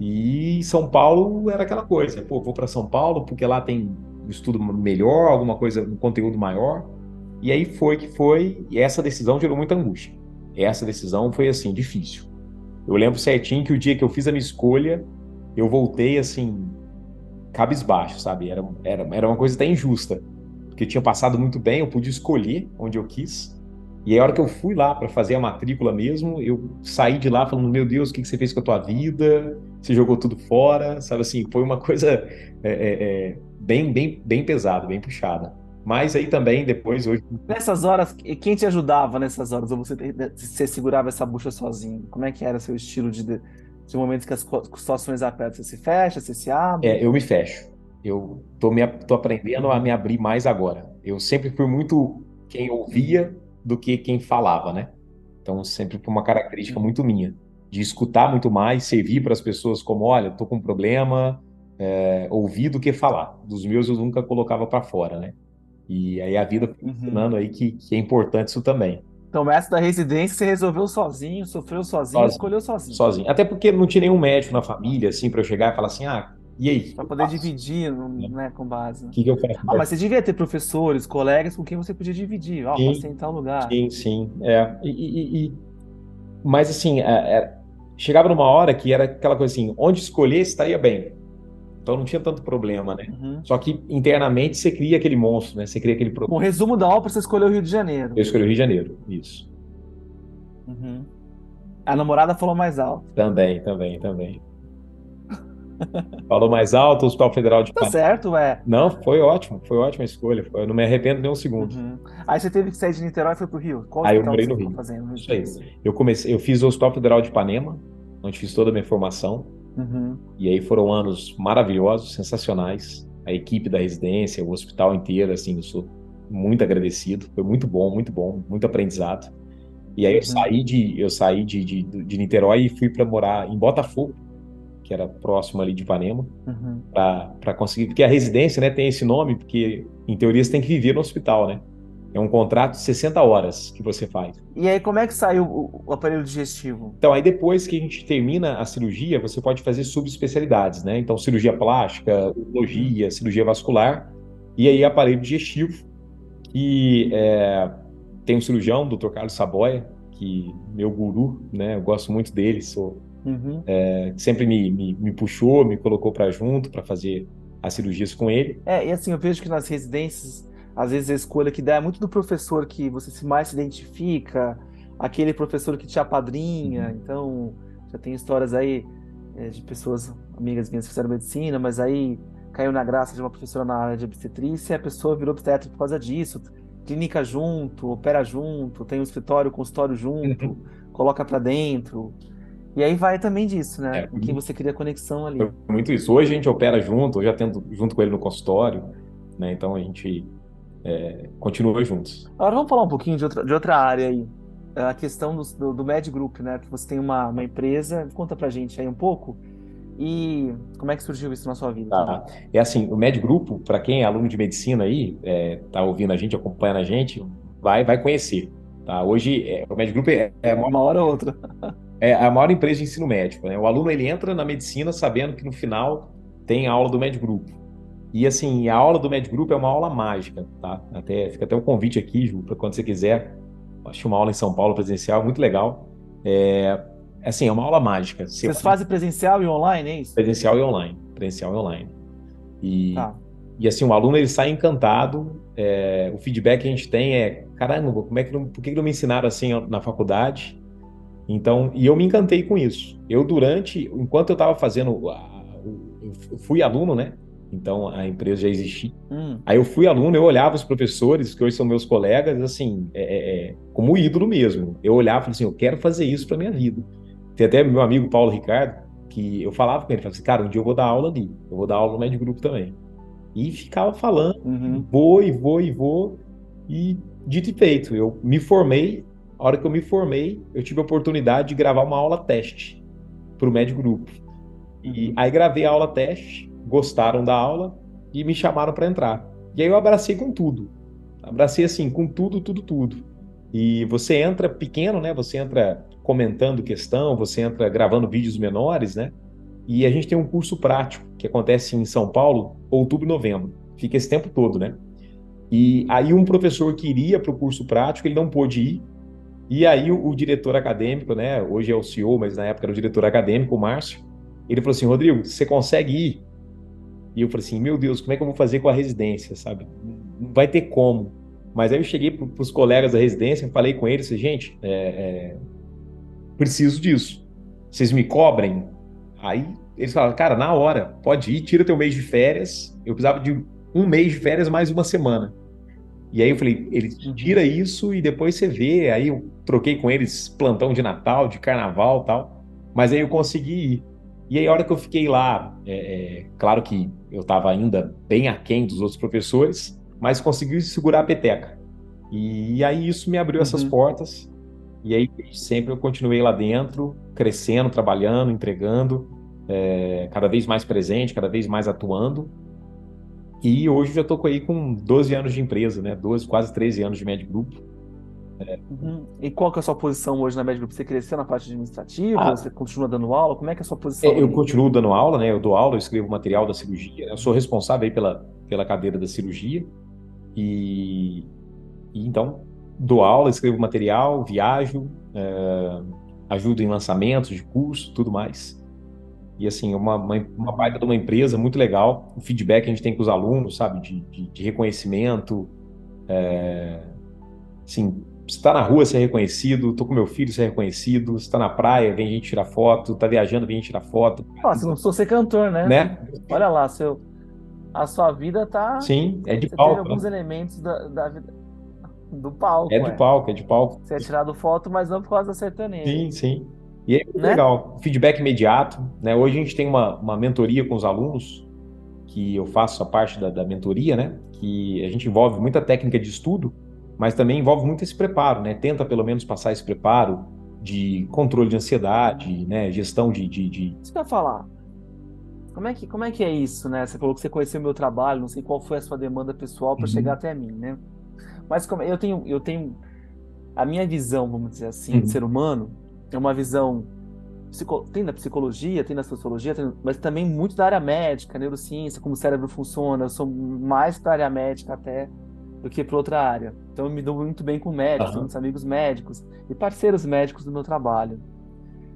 e São Paulo era aquela coisa, pô, vou para São Paulo porque lá tem estudo melhor, alguma coisa, um conteúdo maior. E aí foi que foi, e essa decisão gerou muita angústia. Essa decisão foi assim, difícil. Eu lembro certinho que o dia que eu fiz a minha escolha, eu voltei assim, cabisbaixo, sabe? Era, era, era uma coisa até injusta. Porque tinha passado muito bem, eu podia escolher onde eu quis. E aí, a hora que eu fui lá para fazer a matrícula mesmo, eu saí de lá falando: Meu Deus, o que, que você fez com a tua vida? Você jogou tudo fora, sabe assim? Foi uma coisa é, é, é bem, bem, bem pesada, bem puxada. Mas aí também, depois, hoje. Nessas horas, quem te ajudava nessas horas? Ou você, você segurava essa bucha sozinho? Como é que era seu estilo de, de momentos que as situações apertam? Você se fecha, você se abre? É, eu me fecho. Eu tô, me, tô aprendendo a me abrir mais agora. Eu sempre fui muito quem ouvia do que quem falava, né? Então, sempre foi uma característica muito minha. De escutar muito mais, servir para as pessoas como: olha, tô com um problema, é, ouvir do que falar. Dos meus eu nunca colocava para fora, né? E aí a vida uhum. ensinando aí que, que, é importante isso também. Então, essa da residência você resolveu sozinho, sofreu sozinho, sozinho, escolheu sozinho. Sozinho. Até porque não tinha nenhum médico na família, assim, para eu chegar e falar assim, ah, e aí? Para poder dividir, é. né, com base. O que, que eu faço? Ah, mas você devia ter professores, colegas com quem você podia dividir. Ó, passei em tal lugar. Sim, sim. É. E, e, e... Mas assim, é, é... chegava numa hora que era aquela coisa assim, onde escolher estaria bem. Então não tinha tanto problema, né? Uhum. Só que internamente você cria aquele monstro, né? Você cria aquele problema. Um resumo da obra, você escolheu o Rio de Janeiro. Eu escolhi o Rio de Janeiro, isso. Uhum. A namorada falou mais alto. Também, também, também. falou mais alto, o Hospital Federal de Tá certo, é. Não, foi ótimo, foi ótima escolha. Eu não me arrependo nem um segundo. Uhum. Aí você teve que sair de Niterói e foi pro Rio? Qual aí eu morei no Rio. Fazendo? Isso aí. Eu comecei, eu fiz o Hospital Federal de Ipanema, onde fiz toda a minha formação. Uhum. E aí foram anos maravilhosos, sensacionais. A equipe da residência, o hospital inteiro, assim, eu sou muito agradecido. Foi muito bom, muito bom, muito aprendizado. E aí eu uhum. saí de eu saí de, de, de Niterói e fui para morar em Botafogo, que era próximo ali de Ipanema, uhum. para conseguir. Porque a residência, né, tem esse nome porque em teoria você tem que viver no hospital, né? É um contrato de 60 horas que você faz. E aí, como é que saiu o, o aparelho digestivo? Então, aí depois que a gente termina a cirurgia, você pode fazer subespecialidades, né? Então, cirurgia plástica, urologia, cirurgia vascular, e aí aparelho digestivo, que é, tem um cirurgião, Dr. Carlos Saboia, que meu guru, né? Eu gosto muito dele, sou uhum. é, sempre me, me, me puxou, me colocou para junto para fazer as cirurgias com ele. É, e assim, eu vejo que nas residências às vezes a escolha que dá é muito do professor que você se mais se identifica, aquele professor que te apadrinha. Uhum. Então, já tem histórias aí é, de pessoas, amigas minhas que fizeram medicina, mas aí caiu na graça de uma professora na área de obstetrícia e a pessoa virou obstetra por causa disso. Clínica junto, opera junto, tem um escritório, consultório junto. Uhum. coloca para dentro. E aí vai também disso, né? É, com quem você cria conexão ali. Muito isso. Hoje a gente opera junto, eu já tento junto com ele no consultório, né? Então a gente é, continua juntos. Agora vamos falar um pouquinho de outra, de outra área aí. A questão do, do, do Med Group, né? Que você tem uma, uma empresa. Conta pra gente aí um pouco. E como é que surgiu isso na sua vida? Tá. É assim, o Med Grupo, para quem é aluno de medicina aí, é, tá ouvindo a gente, acompanhando a gente, vai, vai conhecer. Tá? Hoje, é, o Med Grupo é, é uma hora ou outra. (laughs) é a maior empresa de ensino médico. Né? O aluno ele entra na medicina sabendo que no final tem a aula do Med Grupo. E assim, a aula do Med Group é uma aula mágica, tá? Até, fica até um convite aqui, Ju, para quando você quiser. Acho uma aula em São Paulo presencial, muito legal. É, assim, é uma aula mágica. Vocês fazem presencial e online, é isso? Presencial e online. Presencial e online. E, tá. e assim, o aluno ele sai encantado. É, o feedback que a gente tem é: caramba, como é que não, por que não me ensinaram assim na faculdade? Então, e eu me encantei com isso. Eu, durante, enquanto eu estava fazendo, eu fui aluno, né? Então a empresa já existia. Hum. Aí eu fui aluno, eu olhava os professores, que hoje são meus colegas, assim, é, é, é como ídolo mesmo. Eu olhava e falava assim: eu quero fazer isso para minha vida. Tem até meu amigo Paulo Ricardo, que eu falava com ele, falava assim, cara, um dia eu vou dar aula ali, eu vou dar aula no médio grupo também. E ficava falando, uhum. vou e vou e vou, e dito e feito, eu me formei, a hora que eu me formei, eu tive a oportunidade de gravar uma aula teste para o médio grupo. E uhum. aí gravei a aula teste, gostaram da aula e me chamaram para entrar. E aí eu abracei com tudo. Abracei assim, com tudo, tudo, tudo. E você entra pequeno, né? Você entra comentando questão, você entra gravando vídeos menores, né? E a gente tem um curso prático que acontece em São Paulo, outubro e novembro. Fica esse tempo todo, né? E aí um professor que iria para o curso prático, ele não pôde ir. E aí o, o, diretor acadêmico, né? Hoje é o CEO, mas na época era o diretor acadêmico, o Márcio. Ele falou assim, Rodrigo, você consegue ir? E eu falei assim, meu Deus, como é que eu vou fazer com a residência, sabe? Não vai ter como. Mas aí eu cheguei para os colegas da residência, falei com eles, gente, é, é, preciso disso. Vocês me cobrem? Aí eles falaram, cara, na hora, pode ir, tira teu mês de férias. Eu precisava de um mês de férias mais uma semana. E aí eu falei, ele uhum. tira isso e depois você vê. Aí eu troquei com eles plantão de Natal, de Carnaval tal. Mas aí eu consegui ir. E aí a hora que eu fiquei lá, é, é, claro que eu estava ainda bem aquém dos outros professores, mas consegui segurar a peteca. E, e aí isso me abriu uhum. essas portas. E aí sempre eu continuei lá dentro, crescendo, trabalhando, entregando, é, cada vez mais presente, cada vez mais atuando. E hoje já estou aí com 12 anos de empresa, né? 12, quase 13 anos de médio grupo. É. Uhum. E qual que é a sua posição hoje na médio grupo? Você cresceu na parte administrativa? Ah, você continua dando aula? Como é que é a sua posição? É, eu continuo dando aula, né? Eu dou aula, eu escrevo material da cirurgia. Eu sou responsável aí pela, pela cadeira da cirurgia. E, e então dou aula, escrevo material, viajo, é, ajudo em lançamentos de curso, tudo mais. E assim, uma, uma, uma baita de uma empresa muito legal. O feedback que a gente tem com os alunos, sabe, de, de, de reconhecimento. É, assim, está na rua ser reconhecido, tô com meu filho ser reconhecido, está na praia, vem gente tirar foto, tá viajando, vem gente tirar foto. Ah, você não precisa ser cantor, né? né? Olha lá, seu, a sua vida tá. Sim, é de você palco. Tem alguns né? elementos da, da vida do palco. É de palco, é de palco. Você é tirado foto, mas não por causa da sertaneja. Sim, sim. E é muito né? legal. Feedback imediato. Né? Hoje a gente tem uma, uma mentoria com os alunos, que eu faço a parte da, da mentoria, né? Que a gente envolve muita técnica de estudo, mas também envolve muito esse preparo, né? Tenta pelo menos passar esse preparo de controle de ansiedade, né? Gestão de. de, de... Isso que eu ia falar. Como é, que, como é que é isso, né? Você falou que você conheceu o meu trabalho, não sei qual foi a sua demanda pessoal para uhum. chegar até mim, né? Mas como eu tenho, eu tenho a minha visão, vamos dizer assim, uhum. de ser humano é uma visão tem na psicologia, tem na sociologia, tem, mas também muito da área médica, neurociência, como o cérebro funciona. Eu sou mais para a área médica até do que para outra área. Então eu me dou muito bem com médicos, uhum. muitos amigos médicos e parceiros médicos do meu trabalho.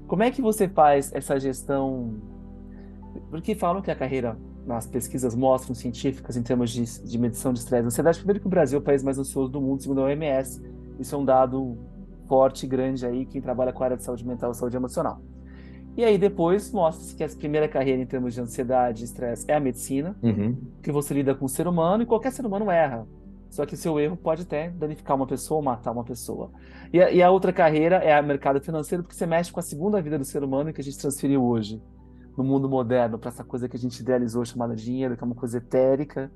Como é que você faz essa gestão? Porque falam que a carreira, nas pesquisas mostram científicas em termos de, de medição de estresse e ansiedade, primeiro que o Brasil é o país mais ansioso do mundo, segundo a OMS. Isso é um dado forte, grande aí, quem trabalha com a área de saúde mental e saúde emocional. E aí depois mostra-se que a primeira carreira em termos de ansiedade e estresse é a medicina, uhum. que você lida com o ser humano e qualquer ser humano erra. Só que o seu erro pode até danificar uma pessoa ou matar uma pessoa. E a, e a outra carreira é o mercado financeiro, porque você mexe com a segunda vida do ser humano que a gente transferiu hoje no mundo moderno para essa coisa que a gente idealizou chamada dinheiro, que é uma coisa etérica,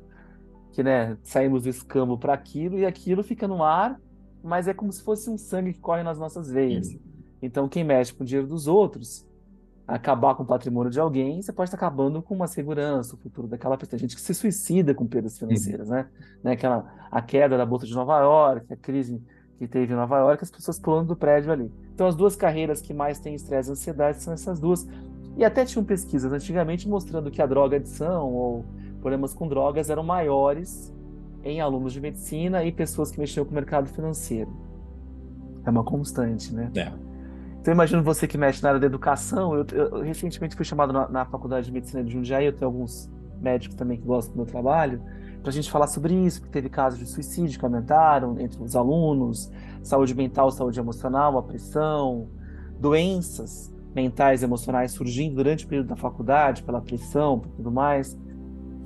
que né, saímos do escambo para aquilo e aquilo fica no ar, mas é como se fosse um sangue que corre nas nossas veias. Então, quem mexe com o dinheiro dos outros, acabar com o patrimônio de alguém, você pode estar acabando com uma segurança, o futuro daquela pessoa. Tem gente que se suicida com perdas financeiras, né? né? Aquela, a queda da Bolsa de Nova York, a crise que teve em Nova York, as pessoas pulando do prédio ali. Então, as duas carreiras que mais têm estresse e ansiedade são essas duas. E até tinham pesquisas antigamente mostrando que a droga adição ou problemas com drogas eram maiores em alunos de medicina e pessoas que mexiam com o mercado financeiro. É uma constante, né? É. Então, imagino você que mexe na área da educação. Eu, eu recentemente fui chamado na, na, Faculdade de Medicina de Jundiaí, eu tenho alguns médicos também que gostam do meu trabalho, para a gente falar sobre isso, porque teve casos de suicídio que aumentaram entre os alunos, saúde mental, saúde emocional, a pressão, doenças mentais e emocionais surgindo durante o período da faculdade, pela pressão, por tudo mais.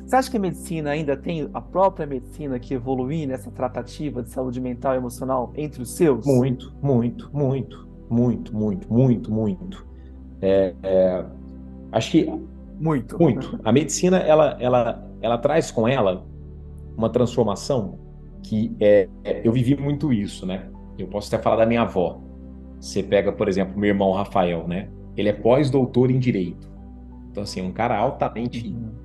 Você acha que a medicina ainda tem a própria medicina que evoluir nessa tratativa de saúde mental e emocional entre os seus? Muito, muito, muito, muito, muito, muito, muito. É, é, acho que muito, muito. A medicina ela, ela, ela traz com ela uma transformação que é, é, eu vivi muito isso, né? Eu posso até falar da minha avó. Você pega, por exemplo, meu irmão Rafael, né? Ele é pós-doutor em direito. Então, assim, um cara altamente uhum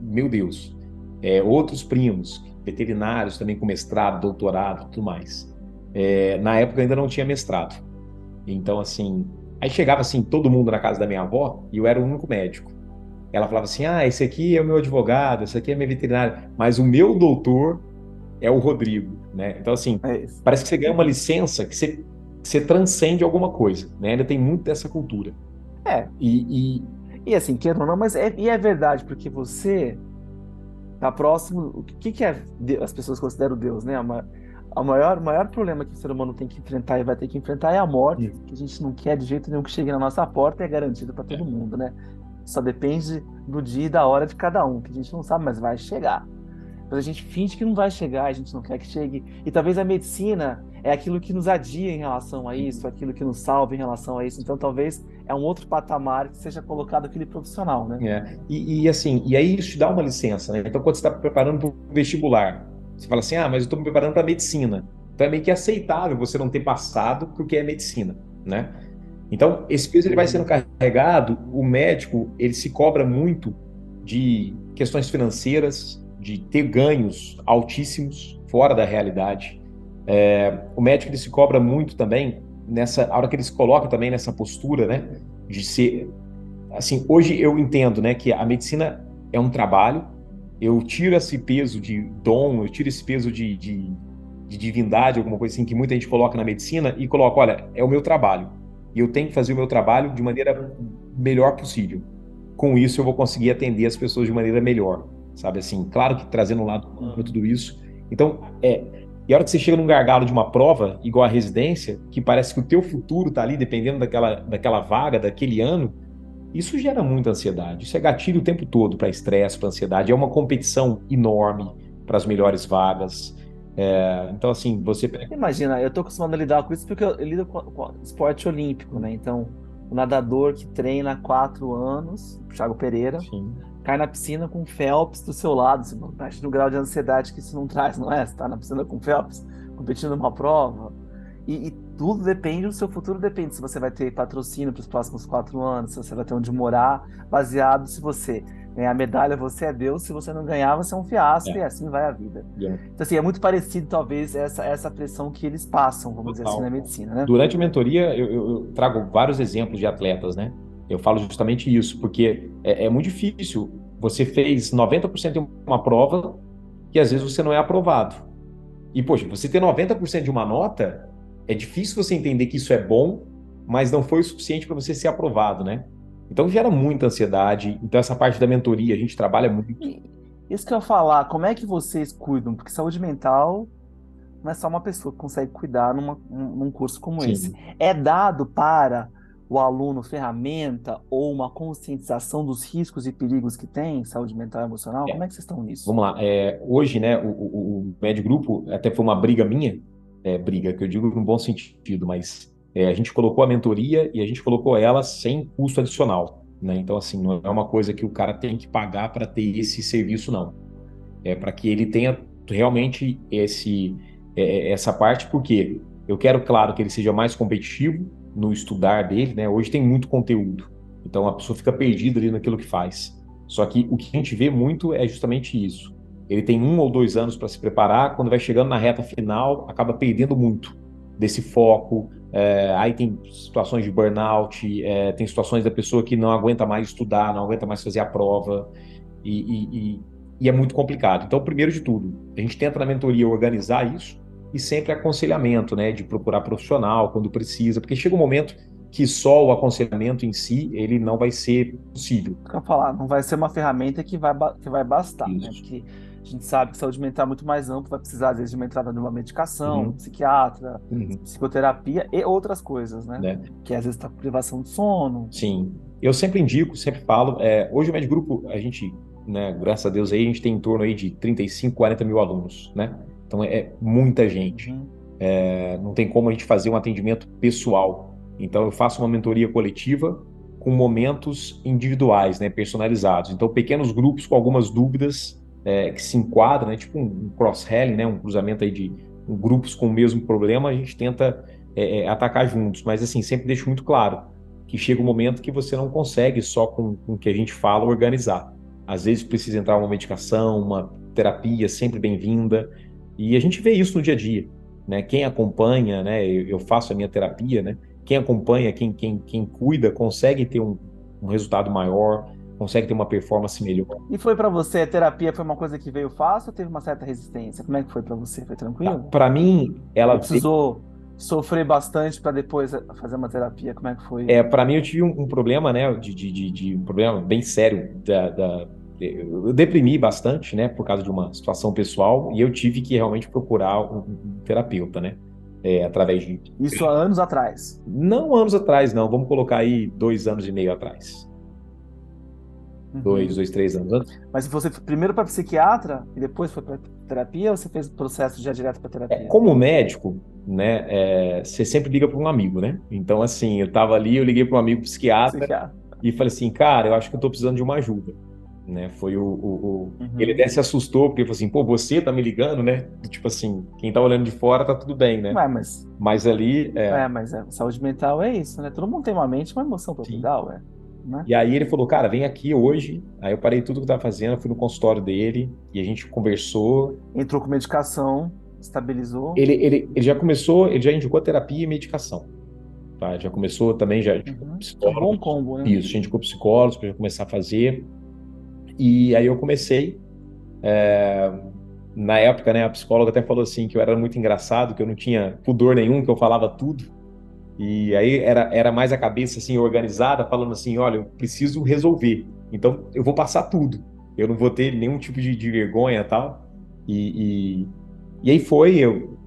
meu Deus, é, outros primos, veterinários também com mestrado, doutorado, tudo mais. É, na época ainda não tinha mestrado. Então, assim, aí chegava assim todo mundo na casa da minha avó e eu era o único médico. Ela falava assim: ah, esse aqui é o meu advogado, esse aqui é meu veterinário, mas o meu doutor é o Rodrigo, né? Então, assim, é parece que você ganha uma licença que você, que você transcende alguma coisa, né? Ainda tem muito dessa cultura. É. E, e e assim, queira ou não, mas é, e é verdade, porque você tá próximo. O que, que é as pessoas consideram Deus, né? A maior, o maior problema que o ser humano tem que enfrentar e vai ter que enfrentar é a morte, que a gente não quer de jeito nenhum que chegue na nossa porta e é garantido para todo é. mundo, né? Só depende do dia e da hora de cada um, que a gente não sabe, mas vai chegar. Mas a gente finge que não vai chegar, a gente não quer que chegue. E talvez a medicina é aquilo que nos adia em relação a isso, aquilo que nos salva em relação a isso. Então talvez é um outro patamar que seja colocado aquele profissional, né? É. E, e, assim, e aí isso te dá uma licença, né? Então, quando você está preparando para o vestibular, você fala assim, ah, mas eu estou me preparando para medicina. Então é meio que aceitável você não ter passado porque é medicina, né? Então, esse peso ele vai sendo carregado, o médico, ele se cobra muito de questões financeiras, de ter ganhos altíssimos fora da realidade. É, o médico ele se cobra muito também nessa a hora que eles colocam também nessa postura, né, de ser assim, hoje eu entendo, né, que a medicina é um trabalho, eu tiro esse peso de dom, eu tiro esse peso de, de, de divindade, alguma coisa assim que muita gente coloca na medicina e coloca, olha, é o meu trabalho e eu tenho que fazer o meu trabalho de maneira melhor possível. Com isso eu vou conseguir atender as pessoas de maneira melhor, sabe assim? Claro que trazendo um lado para tudo isso. Então, é, e a hora que você chega num gargalo de uma prova, igual a residência, que parece que o teu futuro está ali, dependendo daquela, daquela vaga, daquele ano, isso gera muita ansiedade. Isso é gatilho o tempo todo para estresse, para ansiedade. É uma competição enorme para as melhores vagas. É, então, assim, você. Imagina, eu estou acostumado a lidar com isso porque eu lido com, com esporte olímpico, né? Então, o nadador que treina há quatro anos, Thiago Pereira, Sim cai na piscina com o Phelps do seu lado. Você imagina o grau de ansiedade que isso não traz, não é? Você tá na piscina com o Phelps, competindo numa prova. E, e, tudo depende, o seu futuro depende se você vai ter patrocínio para os próximos quatro anos, se você vai ter onde morar, baseado se você ganhar a medalha, você é Deus, se você não ganhar, você é um fiasco, é. e assim vai a vida. É. Então, assim, é muito parecido, talvez, essa, essa pressão que eles passam, vamos Total. dizer assim, na medicina, né? Durante a mentoria, eu, eu, trago vários exemplos de atletas, né? Eu falo justamente isso, porque é, é muito difícil. Você fez 90% de uma prova e às vezes você não é aprovado. E, poxa, você ter 90% de uma nota, é difícil você entender que isso é bom, mas não foi o suficiente para você ser aprovado, né? Então gera muita ansiedade. Então, essa parte da mentoria, a gente trabalha muito. Isso que eu ia falar, como é que vocês cuidam? Porque saúde mental não é só uma pessoa que consegue cuidar numa, num curso como Sim. esse. É dado para o aluno ferramenta ou uma conscientização dos riscos e perigos que tem saúde mental e emocional? É. Como é que vocês estão nisso? Vamos lá. É, hoje, né, o, o, o médio grupo, até foi uma briga minha, é, briga, que eu digo no bom sentido, mas é, a gente colocou a mentoria e a gente colocou ela sem custo adicional. Né? Então, assim, não é uma coisa que o cara tem que pagar para ter esse serviço, não. É para que ele tenha realmente esse, é, essa parte, porque eu quero, claro, que ele seja mais competitivo, no estudar dele, né? Hoje tem muito conteúdo, então a pessoa fica perdida ali naquilo que faz. Só que o que a gente vê muito é justamente isso. Ele tem um ou dois anos para se preparar, quando vai chegando na reta final, acaba perdendo muito desse foco. É, aí tem situações de burnout, é, tem situações da pessoa que não aguenta mais estudar, não aguenta mais fazer a prova, e, e, e, é muito complicado. Então, primeiro de tudo, a gente tenta na mentoria organizar isso, e sempre aconselhamento, né, de procurar profissional quando precisa, porque chega um momento que só o aconselhamento em si ele não vai ser possível. Quer falar, não vai ser uma ferramenta que vai que vai bastar, né? Isso. né? Porque a gente sabe que saúde mental é muito mais amplo, vai precisar às vezes de uma entrada numa medicação, uhum. psiquiatra, uhum. psicoterapia e outras coisas, né? É. Que às vezes está com privação de sono. Sim, eu sempre indico, sempre falo. É, hoje o Med Grupo a gente, né? Graças a Deus aí a gente tem em torno aí de 35, 40 mil alunos, né? Então é muita gente. Uhum. É, não tem como a gente fazer um atendimento pessoal. Então eu faço uma mentoria coletiva com momentos individuais, né, personalizados. Então pequenos grupos com algumas dúvidas é, que se enquadram, né, tipo um, cross-helling, né, um cruzamento aí de grupos com o mesmo problema, a gente tenta é, é, atacar juntos. Mas assim sempre deixo muito claro que chega um momento que você não consegue só com, o que a gente fala organizar. Às vezes precisa entrar uma medicação, uma terapia sempre bem-vinda. E a gente vê isso no dia a dia, né? Quem acompanha, né? Eu faço a minha terapia, né? Quem acompanha, quem, quem, quem cuida, consegue ter um, um resultado maior, consegue ter uma performance melhor. E foi para você, a terapia foi uma coisa que veio fácil ou teve uma certa resistência? Como é que foi para você? Foi tranquilo? Para mim, ela Você precisou sofrer bastante para depois fazer uma terapia. Como é que foi? É, para mim eu tive um, um, problema, né, de, de, de, de, um problema bem sério da, da eu deprimi bastante, né, por causa de uma situação pessoal, e eu tive que realmente procurar um, um terapeuta, né, é, através de... Isso há anos atrás? Não anos atrás, não, vamos colocar aí dois anos e meio atrás. Uhum. Dois, dois, três anos antes. Mas você primeiro para psiquiatra e depois foi para terapia ou você fez o processo já direto para terapia? É, como médico, né, é, você sempre liga para um amigo, né? Então, assim, eu estava ali, eu liguei para um amigo psiquiatra, psiquiatra, e falei assim, cara, eu acho que eu estou precisando de uma ajuda né? Foi o, o, o... Uhum. ele até se assustou porque falou assim, pô, você tá me ligando, né? Tipo assim, quem tá olhando de fora tá tudo bem, né? Ué, mas mas ali é... é, mas é, saúde mental é isso, né? Todo mundo tem uma mente, uma emoção cuidar, ué. Né? E aí ele falou, cara, vem aqui hoje. Aí eu parei tudo que eu tava fazendo, fui no consultório dele e a gente conversou. Entrou com medicação, estabilizou. Ele, ele, ele já começou, ele já indicou terapia e medicação. Tá? Já começou também, já uhum. psicólogo. É um bom combo, né? Isso, a gente indicou psicólogos para começar a fazer. E aí eu comecei. É, na época, né, a psicóloga até falou assim que eu era muito engraçado, que eu não tinha pudor nenhum, que eu falava tudo. E aí era, era mais a cabeça assim organizada, falando assim, olha, eu preciso resolver. Então eu vou passar tudo. Eu não vou ter nenhum tipo de, de vergonha tal. E, e, e aí foi, eu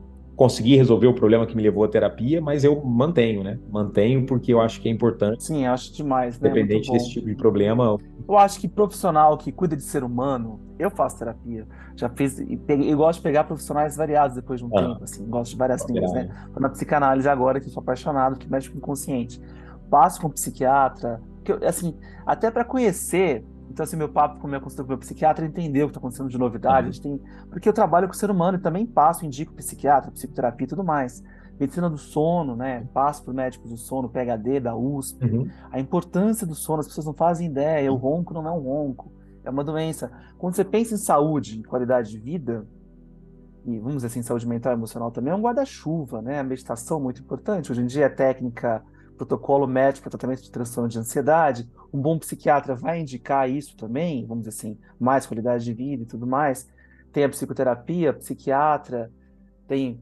consegui resolver o problema que me levou à terapia, mas eu mantenho, né? Mantenho porque eu acho que é importante. Sim, acho demais, né? Independente desse tipo de problema. Eu acho que profissional que cuida de ser humano, eu faço terapia. Já fiz, e, e gosto de pegar profissionais variados depois de um ah, tempo, assim, gosto de várias linhas, né? Tô na psicanálise agora, que sou apaixonado, que mexe com o inconsciente. Passo com psiquiatra, que eu, assim, até para conhecer então, assim, meu papo com consultor, com meu psiquiatra, entendeu o que está acontecendo de novidade. Uhum. Tem... Porque eu trabalho com o ser humano e também passo, indico psiquiatra, psicoterapia e tudo mais. Medicina do sono, né? Passo para médicos do sono, PHD, da USP. Uhum. A importância do sono, as pessoas não fazem ideia. O ronco não é um ronco, é uma doença. Quando você pensa em saúde, em qualidade de vida, e vamos dizer assim, saúde mental e emocional também, é um guarda-chuva, né? A meditação é muito importante. Hoje em dia é técnica protocolo médico para tratamento de transtorno de ansiedade, um bom psiquiatra vai indicar isso também, vamos dizer assim, mais qualidade de vida e tudo mais. Tem a psicoterapia, psiquiatra, tem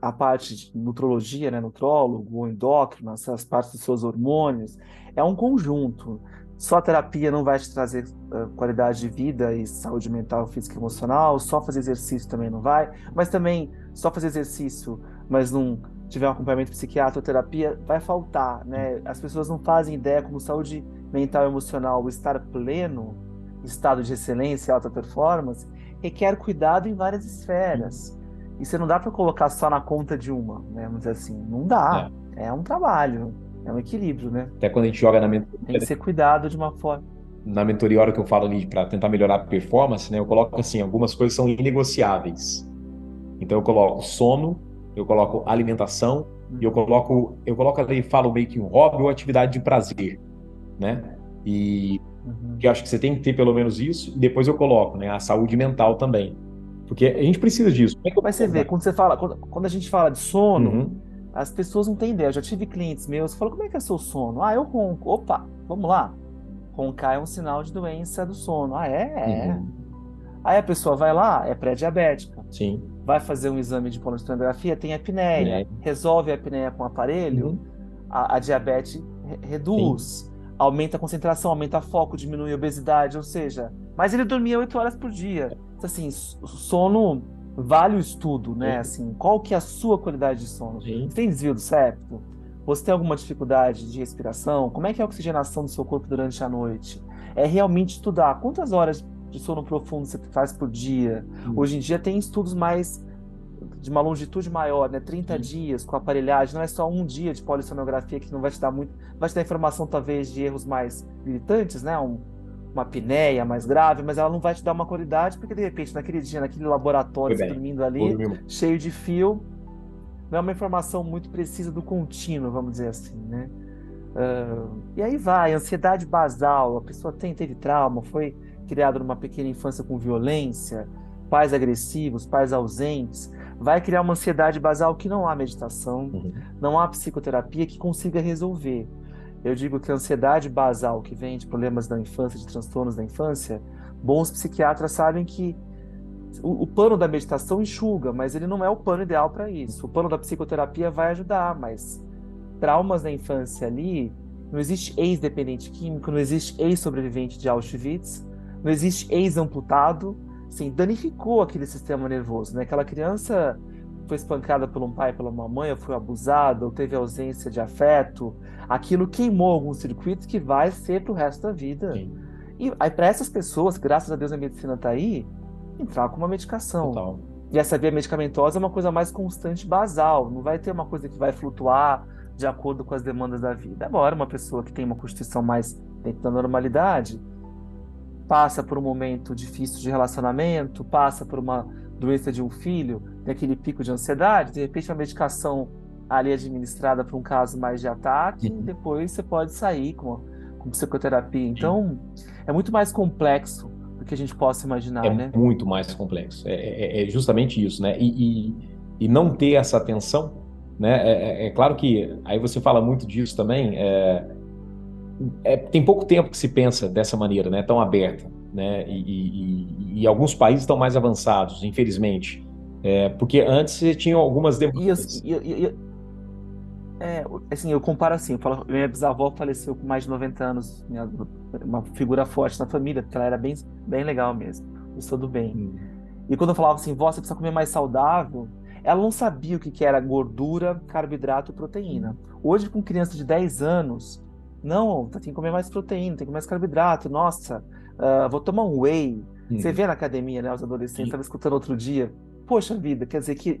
a parte de nutrologia, né, nutrólogo, endócrino, essas partes dos seus hormônios. É um conjunto. Só a terapia não vai te trazer uh, qualidade de vida e saúde mental, física e emocional. Só fazer exercício também não vai. Mas também só fazer exercício, mas não tiver um acompanhamento psiquiatra ou terapia, vai faltar, né? As pessoas não fazem ideia como saúde mental e emocional, o estar pleno, estado de excelência e alta performance, requer cuidado em várias esferas. E você não dá para colocar só na conta de uma, né? Vamos dizer assim, não dá. É. é um trabalho, é um equilíbrio, né? Até quando a gente joga na mentoria. Tem que ser cuidado de uma forma. Na mentoria, a hora que eu falo ali para tentar melhorar a performance, né? Eu coloco assim, algumas coisas são inegociáveis. Então eu coloco sono, eu coloco alimentação e eu coloco eu coloco ali falo meio que um hobby ou atividade de prazer, né? E uhum. eu acho que você tem que ter pelo menos isso e depois eu coloco, né, a saúde mental também, porque a gente precisa disso. É Mas você vê quando você fala quando, quando a gente fala de sono, uhum. as pessoas não têm ideia. Eu já tive clientes meus que falam como é que é seu sono? Ah, eu ronco. Opa, vamos lá. Roncar é um sinal de doença do sono. Ah, é? É. Uhum. Aí a pessoa vai lá, é pré-diabética. Sim vai fazer um exame de polissonografia, tem apneia, é. resolve a apneia com o aparelho, uhum. a, a, diabetes reduz, Sim. aumenta a concentração, aumenta o foco, diminui a obesidade, ou seja, mas ele dormia oito horas por dia. Então, assim, sono vale o estudo, né? Sim. Assim, qual que é a sua qualidade de sono? Você tem desvio do septo? Você tem alguma dificuldade de respiração? Como é que é a oxigenação do seu corpo durante a noite? É realmente estudar quantas horas de sono profundo você faz por dia. Hum. Hoje em dia tem estudos mais de uma longitude maior, né? 30 hum. dias com aparelhagem, não é só um dia de polissonografia que não vai te dar muito, vai te dar informação talvez de erros mais militantes, né? Um, uma apneia mais grave, mas ela não vai te dar uma qualidade, porque de repente naquele dia, naquele laboratório, dormindo ali, cheio de fio, não é uma informação muito precisa do contínuo, vamos dizer assim, né? Uh, e aí vai, ansiedade basal, a pessoa tem, teve trauma, foi criado numa pequena infância com violência, pais agressivos, pais ausentes, vai criar uma ansiedade basal que não há meditação, uhum. não há psicoterapia que consiga resolver. Eu digo que a ansiedade basal que vem de problemas da infância, de transtornos da infância, bons psiquiatras sabem que o, o pano da meditação enxuga, mas ele não é o pano ideal para isso. O pano da psicoterapia vai ajudar, mas traumas da infância ali, não existe ex-dependente químico, não existe ex-sobrevivente de Auschwitz, não existe ex-amputado, assim, danificou aquele sistema nervoso, né? Aquela criança foi espancada por um pai, pela mamãe, ou foi abusada, ou teve ausência de afeto, aquilo queimou alguns circuitos que vai ser para o resto da vida. Sim. E aí, para essas pessoas, graças a Deus a medicina está aí, entrar com uma medicação. Total. E essa via medicamentosa é uma coisa mais constante, basal. Não vai ter uma coisa que vai flutuar de acordo com as demandas da vida. Agora, uma pessoa que tem uma constituição mais dentro da normalidade, passa por um momento difícil de relacionamento, passa por uma doença de um filho, tem aquele pico de ansiedade, de repente uma medicação ali administrada para um caso mais de ataque, uhum. e depois você pode sair com, com psicoterapia. Então, é muito mais complexo do que a gente possa imaginar, é né? muito mais complexo. É, é, é justamente isso, né? E, e, e, não ter essa atenção, né? É, é, é, claro que aí você fala muito disso também. É, tem pouco tempo que se pensa dessa maneira, né, tão aberta, né, e, e, e alguns países estão mais avançados, infelizmente, é, porque antes você tinha algumas demandas. E, e, é, assim, eu comparo assim, eu falo, minha bisavó faleceu com mais de 90 anos, minha, uma figura forte na família, porque ela era bem, bem legal mesmo, eu sou do bem. Hum. E quando eu falava assim, vó, você precisa comer mais saudável, ela não sabia o que, que era gordura, carboidrato e proteína. Hoje, com criança de 10 anos, não, tem que comer mais proteína, tem que comer mais carboidrato. Nossa, uh, vou tomar um whey. Hum. Você vê na academia, né? Os adolescentes, estava escutando outro dia. Poxa vida, quer dizer que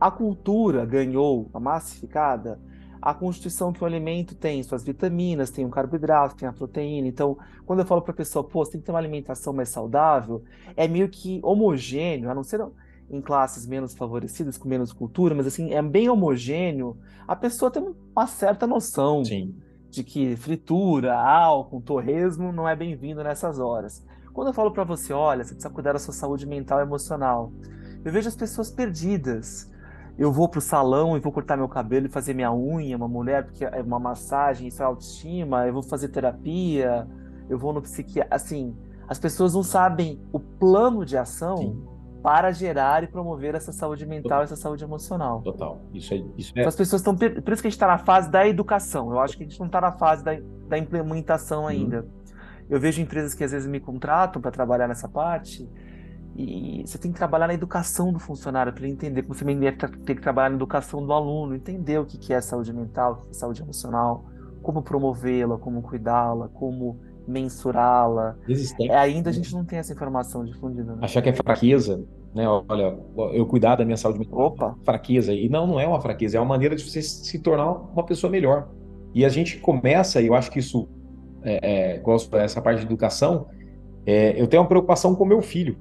a cultura ganhou, a massificada, a constituição que o alimento tem, suas vitaminas, tem o carboidrato, tem a proteína. Então, quando eu falo para a pessoa, pô, você tem que ter uma alimentação mais saudável, é meio que homogêneo, a não ser em classes menos favorecidas, com menos cultura, mas assim, é bem homogêneo. A pessoa tem uma certa noção. Sim de que fritura, álcool, torresmo não é bem-vindo nessas horas. Quando eu falo para você, olha, você precisa cuidar da sua saúde mental e emocional, eu vejo as pessoas perdidas. Eu vou pro salão e vou cortar meu cabelo e fazer minha unha, uma mulher, porque é uma massagem, isso é autoestima, eu vou fazer terapia, eu vou no psiquiatra. Assim, as pessoas não sabem o plano de ação Sim para gerar e promover essa saúde mental e essa saúde emocional. Total. Isso é. Isso é... Então, as pessoas estão. Por isso que a gente está na fase da educação. Eu acho que a gente não está na fase da, da implementação uhum. ainda. Uhum. Eu vejo empresas que às vezes me contratam para trabalhar nessa parte E você tem que trabalhar na educação do funcionário para ele entender, como você tem que trabalhar na educação do aluno, entender o que é saúde mental, o que é saúde emocional, como promovê-la, como cuidá-la, como mensurá-la. É, ainda a gente não tem essa informação difundida. Né? Achar que é fraqueza, né? Olha, eu cuidar da minha saúde mental. Opa! Fraqueza. E não, não é uma fraqueza, é uma maneira de você se tornar uma pessoa melhor. E a gente começa, e eu acho que isso, é, é, gosto dessa parte de educação, é, eu tenho uma preocupação com meu filho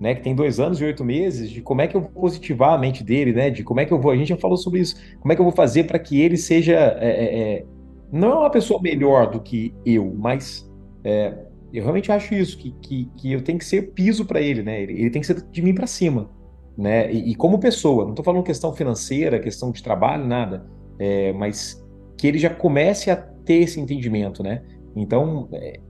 né, que tem dois anos e oito meses, de como é que eu vou positivar a mente dele, né, de como é que eu vou, a gente já falou sobre isso, como é que eu vou fazer para que ele seja, é, é, é, não é uma pessoa melhor do que eu, mas é, eu realmente acho isso, que, que, que eu tenho que ser piso para ele, né, ele, ele, tem que ser de mim para cima, né, e, e, como pessoa, não estou falando questão financeira, questão de trabalho, nada, é, mas que ele já comece a ter esse entendimento, né, então é,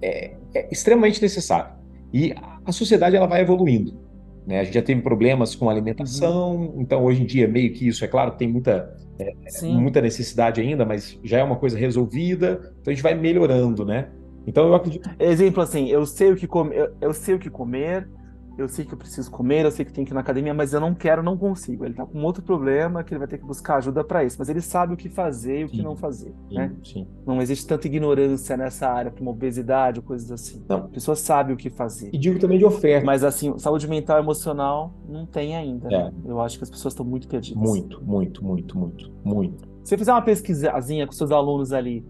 é, é extremamente necessário. E a sociedade ela vai evoluindo. Né? A gente já teve problemas com alimentação, uhum. então hoje em dia meio que isso, é claro, tem muita, é, muita necessidade ainda, mas já é uma coisa resolvida, então a gente vai melhorando, né? Então eu acredito. Exemplo assim, eu sei o que comer, eu, eu sei o que comer, eu sei que eu preciso comer, eu sei que tenho que ir na academia, mas eu não quero, não consigo. Ele tá com outro problema que ele vai ter que buscar ajuda para isso, mas ele sabe o que fazer e o sim, que não fazer, sim, né? Sim. Não existe tanta ignorância nessa área como obesidade ou coisas assim. Não. A pessoa sabe o que fazer. E digo também de oferta. Mas assim, saúde mental e emocional não tem ainda. Né? É. Né? Eu acho que as pessoas estão muito perdidas. Muito, muito, muito, muito, muito. Se você fizer uma pesquisazinha com seus alunos ali,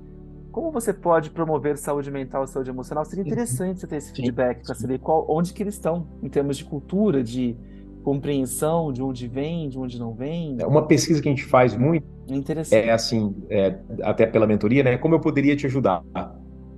como você pode promover saúde mental e saúde emocional? Seria interessante você ter esse feedback para saber qual, onde que eles estão em termos de cultura, de compreensão, de onde vem, de onde não vem. É uma pesquisa que a gente faz muito é assim, é, até pela mentoria, né? Como eu poderia te ajudar?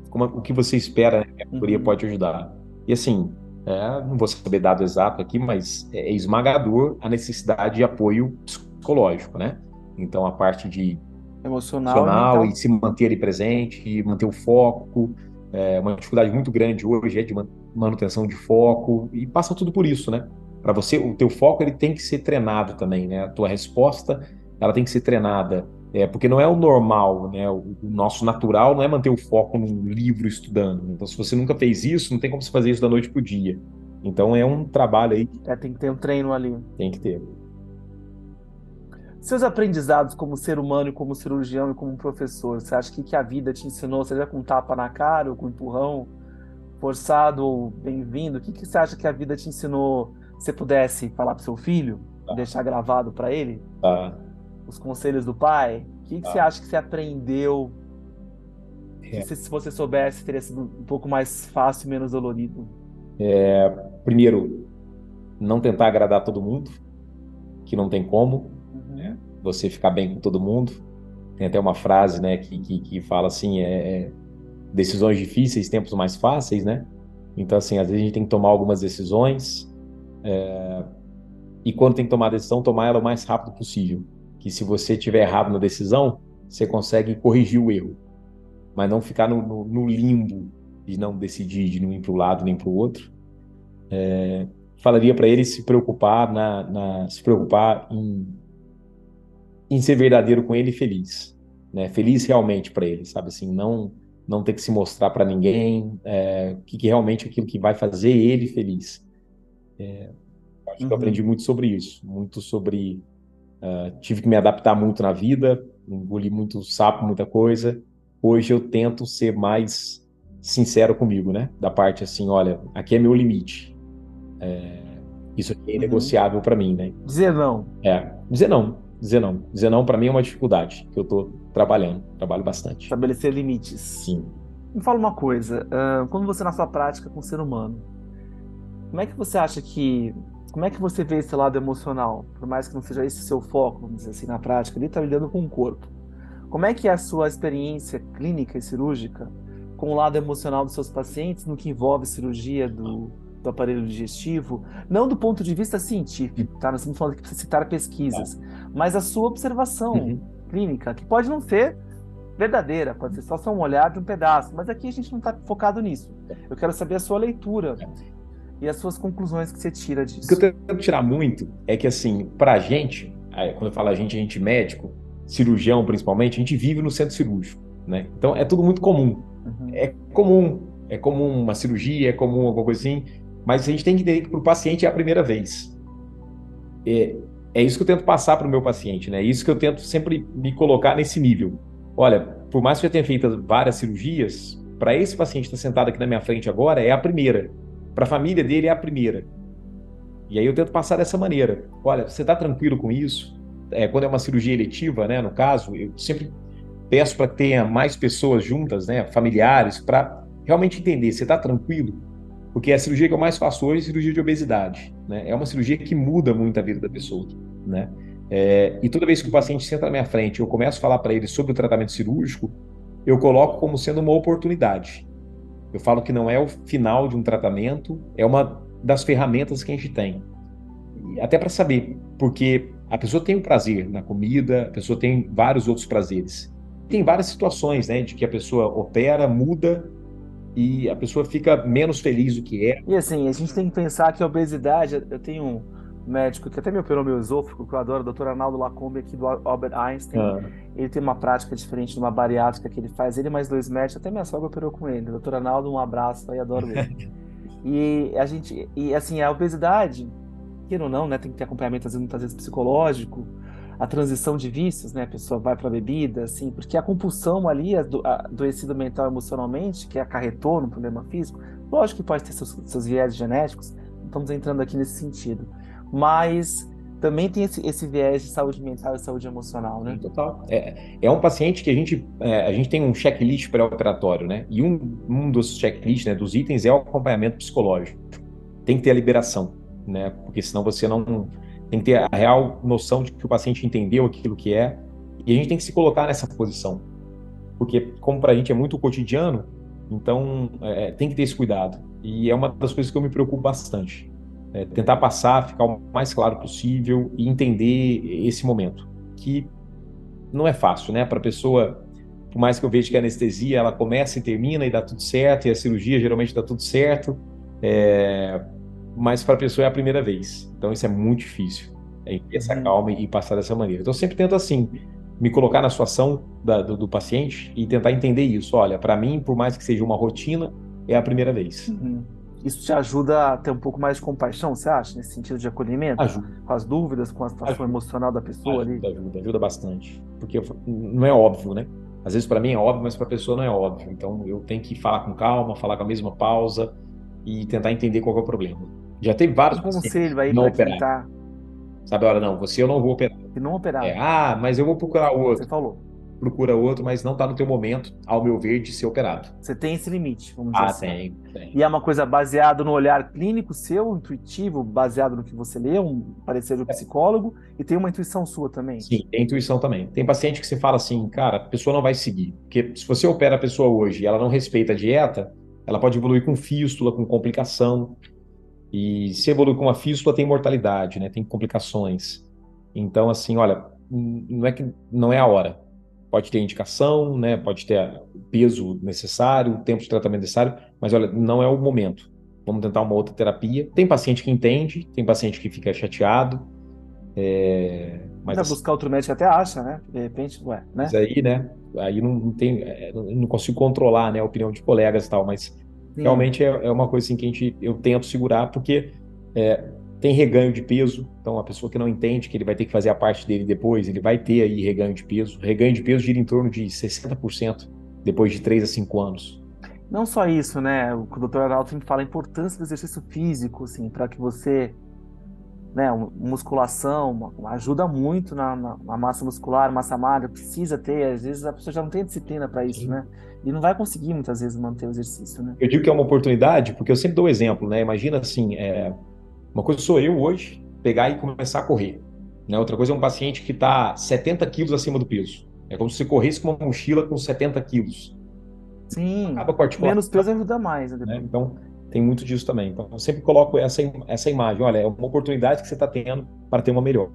Como, o que você espera né, que a mentoria uhum. pode ajudar? E assim, é, não vou saber dado exato aqui, mas é esmagador a necessidade de apoio psicológico, né? Então, a parte de emocional, emocional e, se manter ali presente, manter o foco. É uma dificuldade muito grande hoje é de manutenção de foco e passa tudo por isso, né? Para você, o teu foco ele tem que ser treinado também, né? A tua resposta ela tem que ser treinada, é porque não é o normal, né? O, o nosso natural não é manter o foco num livro estudando. Então, se você nunca fez isso, não tem como você fazer isso da noite pro dia. Então, é um trabalho aí. É, tem que ter um treino ali. Tem que ter. Seus aprendizados como ser humano, como cirurgião e como professor, você acha que, que a vida te ensinou, seja com tapa na cara ou com empurrão, forçado ou bem-vindo? O que, que você acha que a vida te ensinou? Se pudesse falar para seu filho, tá. deixar gravado para ele? Tá. Os conselhos do pai? O que, que tá. você acha que você aprendeu? É. Se, se você soubesse, teria sido um pouco mais fácil e menos dolorido. É, primeiro, não tentar agradar todo mundo, que não tem como você ficar bem com todo mundo. Tem até uma frase, né, que, que, que fala assim, é, é, decisões difíceis, tempos mais fáceis, né? Então, assim, às vezes a gente tem que tomar algumas decisões é, e quando tem que tomar a decisão, tomar ela o mais rápido possível. Que se você tiver errado na decisão, você consegue corrigir o erro, mas não ficar no, no, no limbo de não decidir, de não ir para o lado nem para o outro. É, falaria para ele se preocupar na, na, se preocupar em em ser verdadeiro com ele e feliz, né? Feliz realmente para ele, sabe assim, não não ter que se mostrar para ninguém, é, que, que realmente é aquilo que vai fazer ele feliz. É, acho uhum. que eu aprendi muito sobre isso, muito sobre uh, tive que me adaptar muito na vida, engoli muito sapo, muita coisa. Hoje eu tento ser mais sincero comigo, né? Da parte assim, olha, aqui é meu limite. É, isso aqui é uhum. negociável para mim, né? Dizer não. É, dizer não dizer não. Dizer não para mim é uma dificuldade que eu tô trabalhando, trabalho bastante. Estabelecer limites. Sim. Me fala uma coisa, uh, quando você na sua prática com o ser humano, como é que você acha que como é que você vê esse lado emocional? Por mais que não seja esse seu foco, vamos dizer assim, na prática, ele está lidando com o corpo. Como é que é a sua experiência clínica e cirúrgica com o lado emocional dos seus pacientes no que envolve cirurgia do do aparelho digestivo, não do ponto de vista científico, tá? Nós estamos falando que precisa citar pesquisas, mas a sua observação uhum. clínica, que pode não ser verdadeira, pode ser só um olhar de um pedaço, mas aqui a gente não está focado nisso. Eu quero saber a sua leitura e as suas conclusões que você tira disso. O que eu tento tirar muito é que, assim, para a gente, quando eu falo a gente, a gente médico, cirurgião principalmente, a gente vive no centro cirúrgico, né? Então é tudo muito comum. Uhum. É comum, é comum uma cirurgia, é comum alguma coisa assim, Mas a gente tem que entender que para o paciente é a primeira vez. É, é isso que eu tento passar para o meu paciente, né? É isso que eu tento sempre me colocar nesse nível. Olha, por mais que eu tenha feito várias cirurgias, para esse paciente que está sentado aqui na minha frente agora, é a primeira. Para a família dele, é a primeira. E aí eu tento passar dessa maneira. Olha, você está tranquilo com isso? É, quando é uma cirurgia eletiva, né, no caso, eu sempre peço para que tenha mais pessoas juntas, né, familiares, para realmente entender, você está tranquilo? Porque a cirurgia que eu mais faço hoje é cirurgia de obesidade. Né? É uma cirurgia que muda muito a vida da pessoa. Né? É, e toda vez que o paciente senta na minha frente, eu começo a falar para ele sobre o tratamento cirúrgico, eu coloco como sendo uma oportunidade. Eu falo que não é o final de um tratamento, é uma das ferramentas que a gente tem. Até para saber, porque a pessoa tem um prazer na comida, a pessoa tem vários outros prazeres. Tem várias situações, né, de que a pessoa opera, muda e a pessoa fica menos feliz do que é. E assim, a gente tem que pensar que a obesidade, eu tenho um médico que até me operou meu esôfago, que eu adoro, o Dr. Arnaldo Lacombe aqui do Albert Einstein. Ah. Ele tem uma prática diferente de uma bariátrica que ele faz. Ele mais dois médicos, até minha sogra operou com ele. Dr. Arnaldo, um abraço aí, adoro ele. (laughs) e a gente, e assim, a obesidade, queira ou não, né, tem que ter acompanhamento às vezes, muitas vezes psicológico, a transição de vícios, né? A pessoa vai para a bebida, assim, porque a compulsão ali, adoecido mental emocionalmente, que acarretou no problema físico, lógico que pode ter seus, seus viés genéticos, estamos entrando aqui nesse sentido. Mas também tem esse, esse viés de saúde mental e saúde emocional, né? Total. É, é um paciente que a gente, é, a gente tem um checklist pré-operatório, né? E um, um dos checklists, né, dos itens é o acompanhamento psicológico. Tem que ter a liberação, né? Porque senão você não tem que ter a real noção de que o paciente entendeu aquilo que é, e a gente tem que se colocar nessa posição. Porque, como para a gente é muito cotidiano, então é, tem que ter esse cuidado. E é uma das coisas que eu me preocupo bastante. É tentar passar, ficar o mais claro possível e entender esse momento. Que não é fácil, né? Para a pessoa, por mais que eu veja que a anestesia ela começa e termina e dá tudo certo, e a cirurgia geralmente dá tudo certo, é, mas para a pessoa é a primeira vez. Então isso é muito difícil. É ter essa uhum. calma e passar dessa maneira. Então eu sempre tento assim, me colocar na situação da, do, do, paciente e tentar entender isso. Olha, para mim, por mais que seja uma rotina, é a primeira vez. Uhum. Isso te ajuda a ter um pouco mais de compaixão, você acha, nesse sentido de acolhimento? Ajuda. Com as dúvidas, com a situação ajuda. emocional da pessoa ajuda, ali? Ajuda, ajuda bastante. Porque não é óbvio, né? Às vezes para mim é óbvio, mas para a pessoa não é óbvio. Então eu tenho que falar com calma, falar com a mesma pausa e tentar entender qual é o problema. Já teve vários um conselho aí para quem tá... Sabe, olha, não, você eu não vou operar. E não operar. É, ah, mas eu vou procurar outro. Você falou. Procura outro, mas não está no teu momento, ao meu ver, de ser operado. Você tem esse limite, vamos dizer ah, assim. tem, tem. E é uma coisa baseada no olhar clínico seu, intuitivo, baseado no que você lê, um parecer do é. psicólogo, e tem uma intuição sua também. Sim, tem intuição também. Tem paciente que você fala assim, cara, a pessoa não vai seguir. Porque se você opera a pessoa hoje e ela não respeita a dieta, ela pode evoluir com fístula, com complicação. E se evoluir com uma fístula, tem mortalidade, né? Tem complicações. Então, assim, olha, não é que não é a hora. Pode ter indicação, né? Pode ter o peso necessário, o tempo de tratamento necessário, mas olha, não é o momento. Vamos tentar uma outra terapia. Tem paciente que entende, tem paciente que fica chateado. É... Mas assim, buscar outro médico até acha, né? De repente, ué, né? Mas aí, né? Aí não, não tem, é, não consigo controlar, né? A opinião de colegas e tal, mas. Realmente é, é, uma coisa assim que a gente, eu tento segurar, porque é, tem reganho de peso, então a pessoa que não entende que ele vai ter que fazer a parte dele depois, ele vai ter aí reganho de peso. Reganho de peso gira em torno de 60% depois de 3 a 5 anos. Não só isso, né? O Dr. Arnaldo sempre fala a importância do exercício físico, assim, para que você né, musculação ajuda muito na, na, na, massa muscular, massa magra, precisa ter, às vezes a pessoa já não tem disciplina para isso, Sim. né? E não vai conseguir muitas vezes manter o exercício, né? Eu digo que é uma oportunidade, porque eu sempre dou exemplo, né? Imagina assim, é, uma coisa sou eu hoje pegar e começar a correr, né? Outra coisa é um paciente que está 70 quilos acima do peso. É como se você corresse com uma mochila com 70 quilos. Sim, menos peso ajuda mais. Né? né? Então, tem muito disso também. Então, eu sempre coloco essa, essa imagem. Olha, é uma oportunidade que você está tendo para ter uma melhora.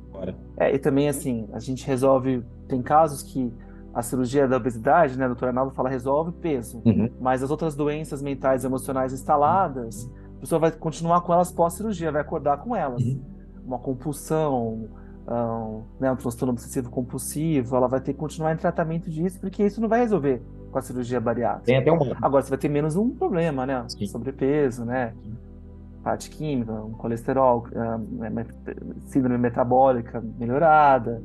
É, e também, assim, a gente resolve. Tem casos que a cirurgia da obesidade, né, a doutora Arnaldo fala, resolve peso. Uhum. Mas as outras doenças mentais e emocionais instaladas, a pessoa vai continuar com elas pós-cirurgia, vai acordar com elas. Uhum. Uma compulsão, um, né, um transtorno obsessivo compulsivo, ela vai ter que continuar em tratamento disso, porque isso não vai resolver com a cirurgia bariátrica. Tem até um... Agora você vai ter menos um problema, né? Sim. Sobrepeso, né? parte química, um colesterol, síndrome metabólica melhorada.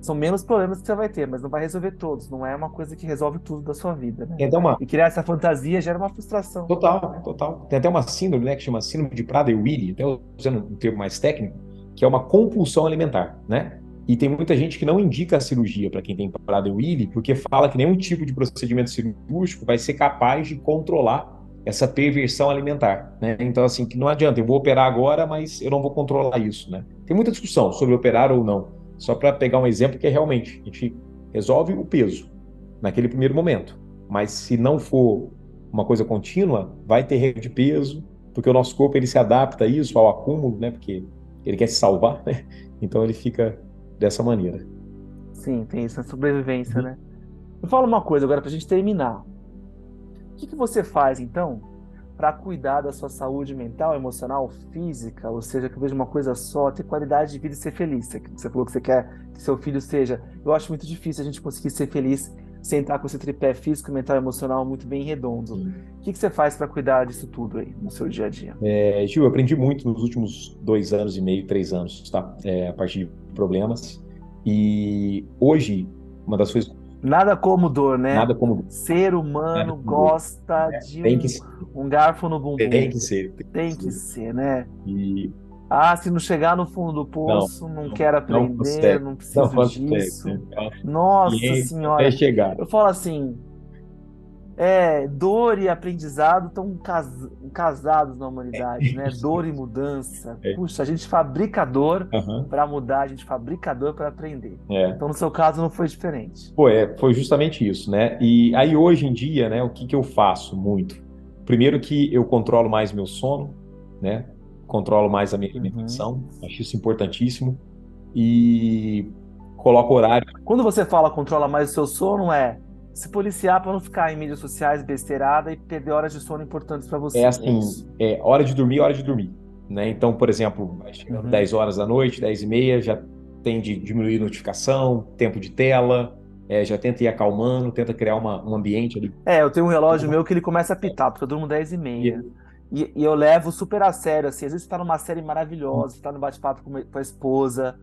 São menos problemas que você vai ter, mas não vai resolver todos. Não é uma coisa que resolve tudo da sua vida, né? Então, uma... E criar essa fantasia gera uma frustração. Total, total. Tem até uma síndrome, né, que chama síndrome de Prader-Willi, até usando um termo mais técnico, que é uma compulsão alimentar, né? E tem muita gente que não indica a cirurgia para quem tem Prader-Willi, porque fala que nenhum tipo de procedimento cirúrgico vai ser capaz de controlar essa perversão alimentar, né? Então, assim, que não adianta, eu vou operar agora, mas eu não vou controlar isso, né? Tem muita discussão sobre operar ou não. Só para pegar um exemplo que é realmente, a gente resolve o peso naquele primeiro momento. Mas se não for uma coisa contínua, vai ter regra de peso, porque o nosso corpo ele se adapta a isso, ao acúmulo, né? Porque ele quer se salvar, né? Então ele fica dessa maneira. Sim, tem essa sobrevivência, uhum. né? Me fala uma coisa agora para a gente terminar. O que, que você faz, então, para cuidar da sua saúde mental, emocional, física, ou seja, que eu vejo uma coisa só, ter qualidade de vida e ser feliz. Você falou que você quer que seu filho seja. Eu acho muito difícil a gente conseguir ser feliz sem estar com esse tripé físico, mental e emocional muito bem redondo. O que, que você faz para cuidar disso tudo aí no seu dia a dia? É, Gil, eu aprendi muito nos últimos dois anos e meio, três anos, tá? É, a partir de problemas. E hoje, uma das coisas Nada como dor, né? Nada como Ser humano gosta é, de um, um, garfo no bumbum. Tem que ser. Tem, tem que, ser. ser, né? E... Ah, se não chegar no fundo do poço, não, não, não quero aprender, não, não preciso disso. Nossa senhora. chegar. Eu falo assim, é, dor e aprendizado estão cas casados na humanidade, né? Dor e mudança. É. Puxa, a gente fabrica dor uhum. para mudar, a gente fabrica dor para aprender. É. Então, no seu caso, não foi diferente. Pô, é, foi justamente isso, né? E aí, hoje em dia, né, o que, que eu faço muito? Primeiro que eu controlo mais meu sono, né? Controlo mais a minha uhum. alimentação, uhum. acho isso importantíssimo. E coloco horário. Quando você fala controla mais o seu sono, é se policiar para não ficar em mídias sociais besteirada e perder horas de sono importantes para você. É assim, é hora de dormir, hora de dormir. Né? Então, por exemplo, chegando uhum. 10 horas da noite, 10 e meia, já tem de diminuir notificação, tempo de tela, é, já tenta ir acalmando, tenta criar uma, um ambiente ali. É, eu tenho um relógio meu que ele começa a pitar, porque eu durmo 10 e meia. E, e eu levo super a sério, assim, às vezes você tá numa série maravilhosa, você tá no bate-papo com, com, a esposa,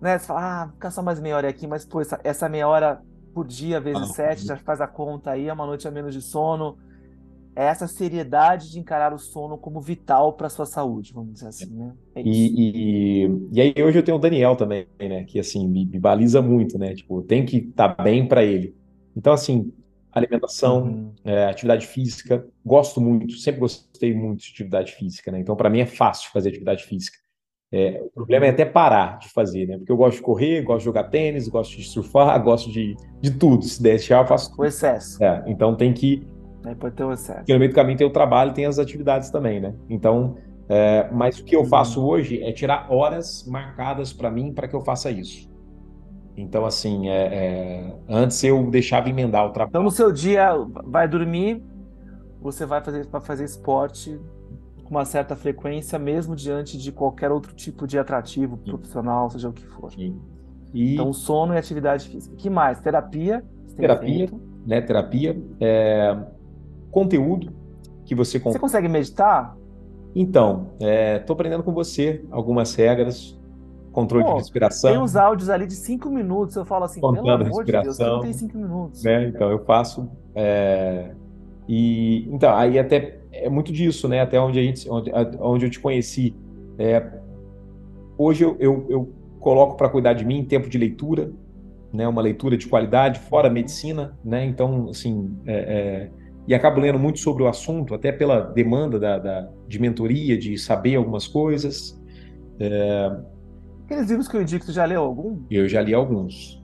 né? Você fala, ah, fica só mais meia hora aqui, mas pô, essa, essa meia hora por dia vezes ah, sete, já faz a conta aí, é uma noite a menos de sono. É essa seriedade de encarar o sono como vital para sua saúde, vamos dizer assim, né? É e, e, e, aí hoje eu tenho o Daniel também, né? Que assim me, me baliza muito, né? Tipo, tem que estar tá bem para ele. Então assim, alimentação, uhum. é, atividade física, gosto muito, sempre gostei muito de atividade física, né? Então para mim é fácil fazer atividade física. É, o problema é até parar de fazer, né? Porque eu gosto de correr, gosto de jogar tênis, gosto de surfar, (laughs) gosto de, de tudo. Se deixar, eu faço tudo. O excesso. É, então tem que. Aí pode ter o excesso. Porque no meio do caminho tem o trabalho tem as atividades também, né? Então, é, mas o que eu faço hoje é tirar horas marcadas para mim para que eu faça isso. Então, assim, é, é, antes eu deixava emendar o trabalho. Então, no seu dia, vai dormir, você vai fazer para fazer esporte com uma certa frequência, mesmo diante de qualquer outro tipo de atrativo profissional, seja o que for. E... Então, sono e atividade física. que mais? Terapia? Terapia, né? Terapia. É... Conteúdo que você... Você consegue meditar? Então, estou é... aprendendo com você algumas regras, controle Pô, de respiração. Tem uns áudios ali de cinco minutos, eu falo assim, Contando pelo amor respiração, de Deus, não tem cinco minutos. Né? Então, eu faço... É... E, então, aí até é muito disso, né? Até onde a gente, onde, onde eu te conheci. É, hoje eu, eu, eu coloco para cuidar de mim tempo de leitura, né? Uma leitura de qualidade fora medicina, né? Então, assim, é, é, e acabo lendo muito sobre o assunto, até pela demanda da, da de mentoria, de saber algumas coisas. É... Aqueles livros que eu indico, você já leu algum? Eu já li alguns.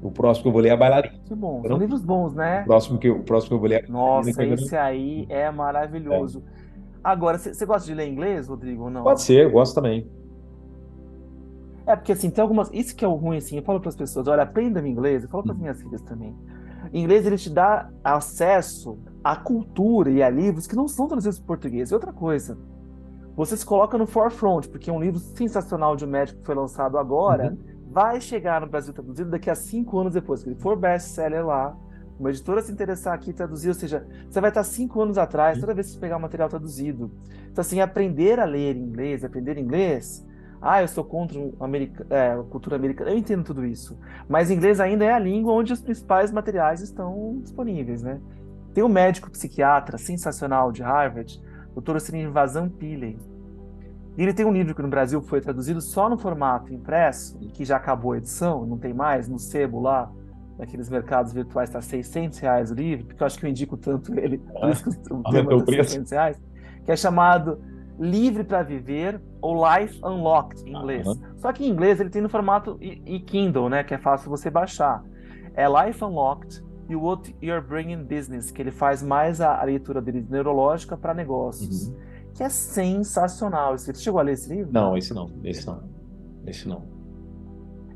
O próximo que eu vou ler é a Bailarina. Que bom, são livros bons, né? O próximo que, eu, o próximo que eu vou ler é Nossa, esse aí é maravilhoso. É. Agora, você gosta de ler inglês, Rodrigo, ou não? Pode ser, eu gosto também. É, porque assim, tem algumas. Isso que é o ruim, assim, eu falo para as pessoas: olha, aprenda inglês, eu falo para as hum. minhas filhas também. inglês, ele te dá acesso à cultura e a livros que não são traduzidos para português. E outra coisa, você se coloca no forefront, porque é um livro sensacional de um médico que foi lançado agora. Uhum vai chegar no Brasil traduzido daqui a cinco anos depois, que ele for best-seller lá, uma editora se interessar aqui traduzir, ou seja, você vai estar cinco anos atrás, toda vez que você pegar o material traduzido. Então, assim, aprender a ler inglês, aprender inglês. Ah, eu sou contra é, a cultura americana. Eu entendo tudo isso. Mas inglês ainda é a língua onde os principais materiais estão disponíveis, né? Tem um médico psiquiatra sensacional de Harvard, Dr. Srinivasam Pillay. E ele tem um livro que no Brasil foi traduzido só no formato impresso, que já acabou a edição, não tem mais, no sebo lá, naqueles mercados virtuais está 600 reais o livro, porque eu acho que eu indico tanto ele, por isso que o tema é 600 reais, que é chamado Livre para Viver ou Life Unlocked em inglês. Uhum. Só que em inglês ele tem no formato e-Kindle, né, que é fácil você baixar. É Life Unlocked e o What You're Bringing Business, que ele faz mais a, a leitura dele neurológica para negócios, uhum. Que é sensacional. Você chegou a ler esse livro? Não, esse não, esse não, esse não.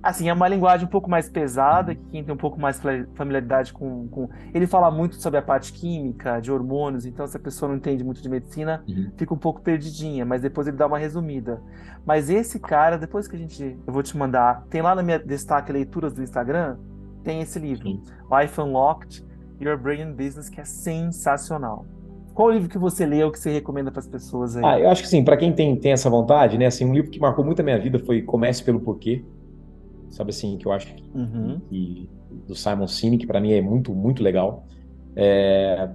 Assim, é uma linguagem um pouco mais pesada, que quem tem um pouco mais familiaridade com, com, Ele fala muito sobre a parte química, de hormônios, então se a pessoa não entende muito de medicina, uhum. fica um pouco perdidinha, mas depois ele dá uma resumida. Mas esse cara, depois que a gente. Eu vou te mandar. Tem lá na minha destaque leituras do Instagram, tem esse livro, Sim. Life Unlocked, Your Brain Business, que é sensacional. Qual livro que você leu que você recomenda para as pessoas aí? Ah, eu acho que sim, para quem tem, tem essa vontade, né? Assim, um livro que marcou muito a minha vida foi Comece pelo Porquê sabe assim, que eu acho que, uhum. que do Simon Sinek, para mim é muito, muito legal. É,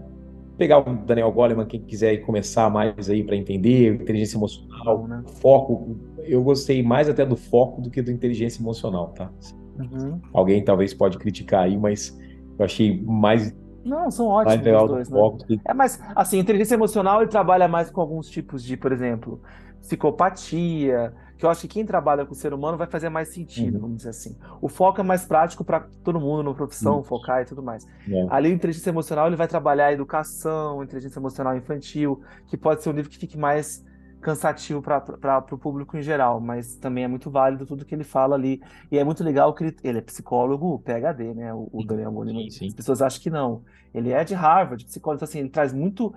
pegar o Daniel Goleman, quem quiser começar mais aí para entender, inteligência emocional, né? foco. Eu gostei mais até do foco do que do inteligência emocional, tá? Uhum. Alguém talvez pode criticar aí, mas eu achei mais não, são ótimos os dois, né? É, mas assim, inteligência emocional ele trabalha mais com alguns tipos de, por exemplo, psicopatia, que eu acho que quem trabalha com o ser humano vai fazer mais sentido, uhum. vamos dizer assim. O foco é mais prático para todo mundo na profissão, uhum. focar e tudo mais. É. Ali, inteligência emocional, ele vai trabalhar a educação, inteligência emocional infantil, que pode ser um livro que fique mais cansativo para o público em geral, mas também é muito válido tudo que ele fala ali. E é muito legal que ele, ele é psicólogo PhD, né? O, o Daniel Goleman. As pessoas acham que não. Ele é de Harvard, psicólogo, então, assim, ele traz muito.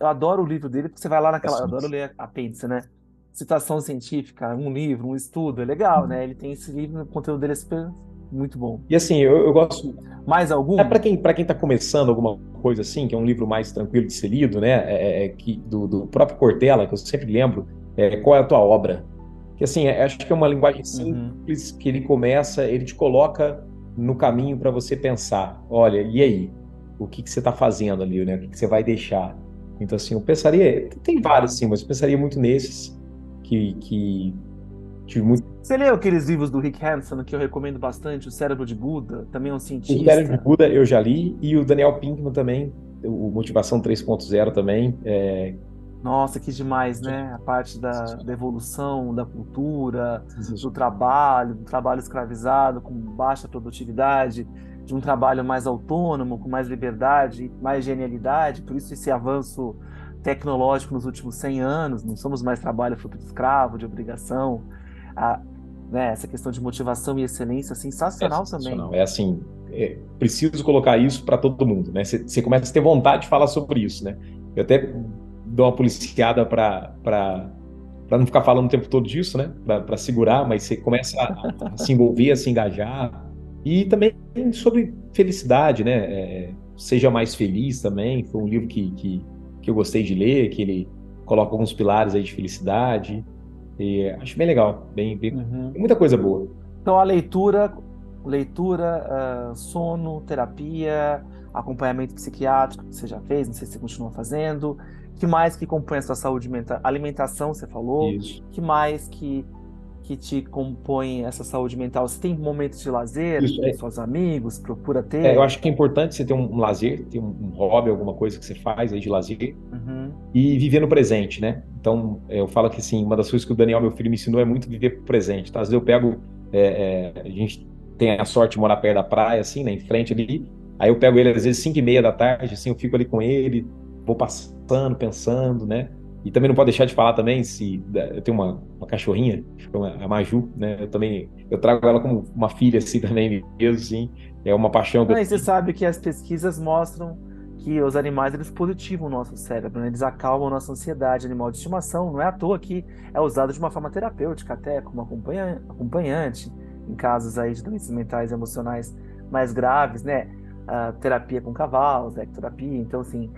Eu adoro o livro dele, porque você vai lá naquela. Eu adoro ler apêndice, né? citação científica, um livro, um estudo, é legal, né? Ele tem esse livro, o conteúdo dele é super muito bom. E assim, eu, eu gosto. Mais algum? É para quem para quem tá começando alguma coisa assim, que é um livro mais tranquilo de ser lido, né? É, é, é que do, do, próprio Cortella, que eu sempre lembro, é, qual é a tua obra? Que assim, é, acho que é uma linguagem uhum. simples uhum. que ele começa, ele te coloca no caminho para você pensar. Olha, e aí? O que, que você está fazendo ali, né? O que, que você vai deixar? Então assim, eu pensaria, tem vários sim, mas eu pensaria muito nesses que, que tive muito. Você leu aqueles livros do Rick Hanson que eu recomendo bastante, O Cérebro de Buda, também é um cientista. O Cérebro de Buda eu já li, e o Daniel Pinkman também, o Motivação 3.0 também. É... Nossa, que demais, né? A parte da, da evolução, da cultura, do trabalho, do trabalho escravizado com baixa produtividade, de um trabalho mais autônomo, com mais liberdade, mais genialidade, por isso esse avanço tecnológico nos últimos 100 anos, não somos mais trabalho fruto de escravo, de obrigação. A, né, essa questão de motivação e excelência sensacional, é sensacional. também. É assim, é, preciso colocar isso para todo mundo, né? Você começa a ter vontade de falar sobre isso, né? Eu até dou uma policiada para para não ficar falando o tempo todo disso, né? Para segurar, mas você começa a, a, se envolver, a se engajar. E também sobre felicidade, né? É, seja mais feliz também. Foi um livro que, que que eu gostei de ler, que ele coloca alguns pilares aí de felicidade. E acho bem legal, bem, bem uhum. muita coisa boa. Então a leitura, leitura, uh, sono, terapia, acompanhamento psiquiátrico que você já fez, não sei se você continua fazendo. Que mais que compõe a sua saúde mental? Alimentação, você falou. Isso. Que mais que que te compõe essa saúde mental? Você tem momentos de lazer Isso, com é. seus amigos? Procura ter? É, eu acho que é importante você ter um, um lazer, ter um, um, hobby, alguma coisa que você faz aí de lazer uhum. e viver no presente, né? Então, é, eu falo que assim, uma das coisas que o Daniel, meu filho, me ensinou é muito viver pro presente. Tá? Às vezes eu pego, é, é, a gente tem a sorte de morar perto da praia, assim, né, em frente ali, aí eu pego ele às vezes 5 e meia da tarde, assim, eu fico ali com ele, vou passando, pensando, né? E também não pode deixar de falar também se eu tenho uma, uma cachorrinha, a Maju, né? Eu também eu trago ela como uma filha assim (laughs) também mesmo, assim. É uma paixão. Não, e você sabe que as pesquisas mostram que os animais eles positivam o nosso cérebro, né? eles acalmam a nossa ansiedade. Animal de estimação não é à toa que é usado de uma forma terapêutica até como acompanhante em casos aí de doenças mentais e emocionais mais graves, né? a terapia com cavalos, a ecterapia. Então, assim,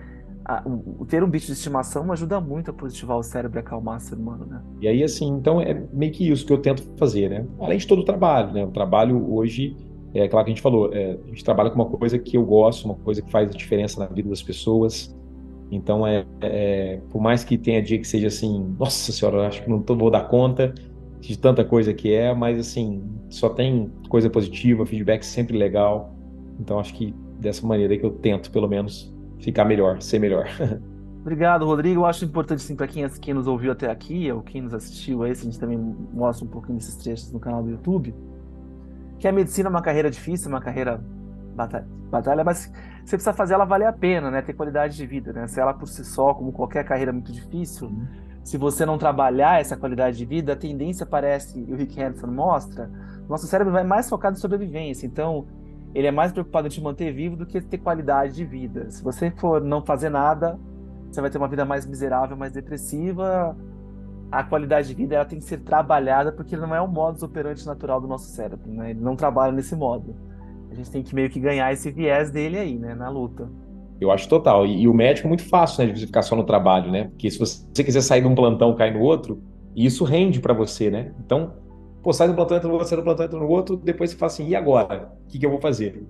a, o, ter um bicho de estimação ajuda muito a positivar o cérebro e acalmar o ser humano, né? E aí, assim, então é meio que isso que eu tento fazer, né? Além de todo o trabalho, né? O trabalho hoje, é claro que a gente falou, é, a gente trabalha com uma coisa que eu gosto, uma coisa que faz a diferença na vida das pessoas. Então, é, é por mais que tenha dia que seja assim, nossa senhora, acho que não tô, vou dar conta de tanta coisa que é, mas assim, só tem coisa positiva, feedback sempre legal. Então, acho que dessa maneira que eu tento, pelo menos, ficar melhor, ser melhor. (laughs) Obrigado, Rodrigo. Eu acho importante, sim, para quem, quem nos ouviu até aqui, ou quem nos assistiu a esse, a gente também mostra um pouquinho desses trechos no canal do YouTube, que a medicina é uma carreira difícil, uma carreira batalha, mas você precisa fazer ela valer a pena, né? Ter qualidade de vida, né? Se ela por si só, como qualquer carreira muito difícil, uhum. se você não trabalhar essa qualidade de vida, a tendência parece, e o Rick Hanson mostra, nosso cérebro vai mais focado em sobrevivência. Então, ele é mais preocupado em te manter vivo do que ter qualidade de vida. Se você for não fazer nada, você vai ter uma vida mais miserável, mais depressiva. A qualidade de vida ela tem que ser trabalhada porque não é o modus operandi natural do nosso cérebro, né? Ele não trabalha nesse modo. A gente tem que meio que ganhar esse viés dele aí, né, na luta. Eu acho total. E, e o médico é muito fácil, né, de ficar só no trabalho, né? Porque se você quiser sair de um plantão, cair no outro, isso rende para você, né? Então, Pô, sai do plantão, entra no outro, sai do plantão, entra no outro, depois você fala assim, e agora? O que, que eu vou fazer?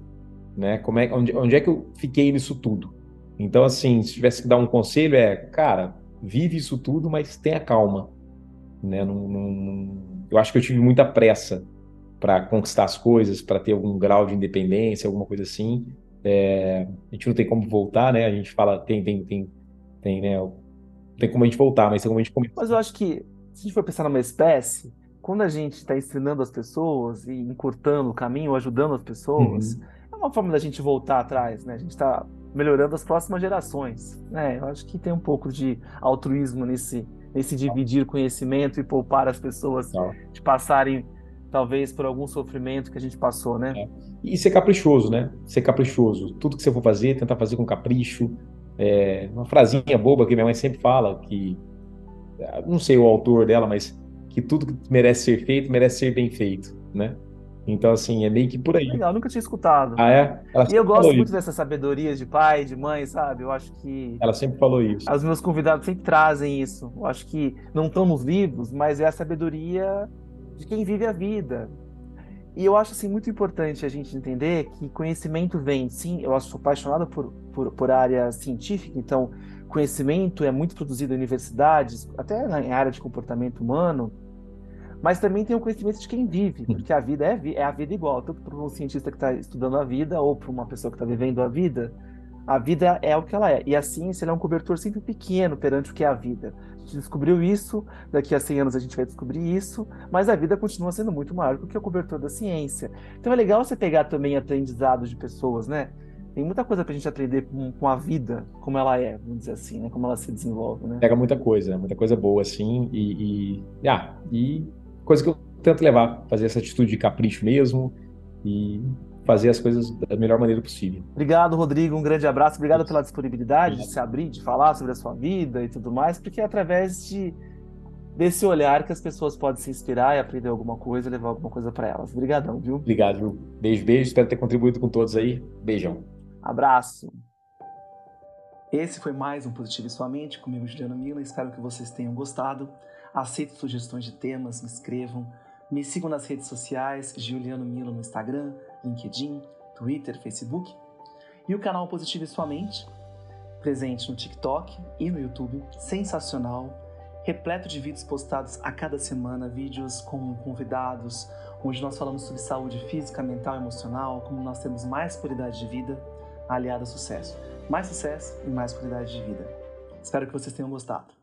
Né? Como é, onde, onde é que eu fiquei nisso tudo? Então, assim, se tivesse que dar um conselho, é, cara, vive isso tudo, mas tenha calma. Né? Não, não, eu acho que eu tive muita pressa para conquistar as coisas, para ter algum grau de independência, alguma coisa assim. É, a gente não tem como voltar, né? A gente fala, tem, tem, tem, tem, né? Tem como a gente voltar, mas tem como a gente começar. Mas eu acho que, se a gente for pensar numa espécie, quando a gente está ensinando as pessoas e encurtando o caminho, ajudando as pessoas, uhum. é uma forma da gente voltar atrás, né? A gente está melhorando as próximas gerações, né? Eu acho que tem um pouco de altruísmo nesse, nesse dividir conhecimento e poupar as pessoas de passarem talvez por algum sofrimento que a gente passou, né? É. E ser caprichoso, né? Ser caprichoso. Tudo que você for fazer, tentar fazer com capricho. É, uma frasinha boba que minha mãe sempre fala, que não sei o autor dela, mas que tudo que merece ser feito, merece ser bem feito, né? Então, assim, é meio que por aí. Legal, nunca tinha escutado. Ah, é? Ela e eu gosto muito isso. dessas sabedorias de pai, de mãe, sabe? Eu acho que. Ela sempre falou isso. Os meus convidados sempre trazem isso. Eu acho que não estão nos livros, mas é a sabedoria de quem vive a vida. E eu acho, assim, muito importante a gente entender que conhecimento vem, sim, eu sou apaixonado por, por, por área científica, então conhecimento é muito produzido em universidades, até na área de comportamento humano, mas também tem o conhecimento de quem vive, porque a vida é, é a vida igual, tanto para um cientista que está estudando a vida ou para uma pessoa que está vivendo a vida. A vida é o que ela é. E a ciência é um cobertor sempre pequeno perante o que é a vida. A gente descobriu isso, daqui a 100 anos a gente vai descobrir isso, mas a vida continua sendo muito maior do que o cobertor da ciência. Então é legal você pegar também aprendizados de pessoas, né? Tem muita coisa pra gente aprender com, com, a vida, como ela é, vamos dizer assim, né? Como ela se desenvolve, né? Pega muita coisa, muita coisa boa, assim, e... e ah, e coisa que eu tento levar, fazer essa atitude de capricho mesmo e fazer as coisas da melhor maneira possível. Obrigado, Rodrigo. Um grande abraço. Obrigado pela disponibilidade de se abrir, de falar sobre a sua vida e tudo mais, porque é através de desse olhar que as pessoas podem se inspirar e aprender alguma coisa, levar alguma coisa para elas. Obrigadão, viu? Obrigado, viu? Beijo, beijo. Espero ter contribuído com todos aí. Beijão. Abraço. Esse foi mais um Positivo e Sua Mente, comigo, Juliano Mila. Espero que vocês tenham gostado. Aceito sugestões de temas, me escrevam. Me sigam nas redes sociais, Juliano Milo no Instagram, LinkedIn, Twitter, Facebook. E o canal Positivo e Sua Mente, presente no TikTok e no YouTube, sensacional, repleto de vídeos postados a cada semana, vídeos com convidados, onde nós falamos sobre saúde física, mental e emocional, como nós temos mais qualidade de vida aliada a sucesso. Mais sucesso e mais qualidade de vida. Espero que vocês tenham gostado.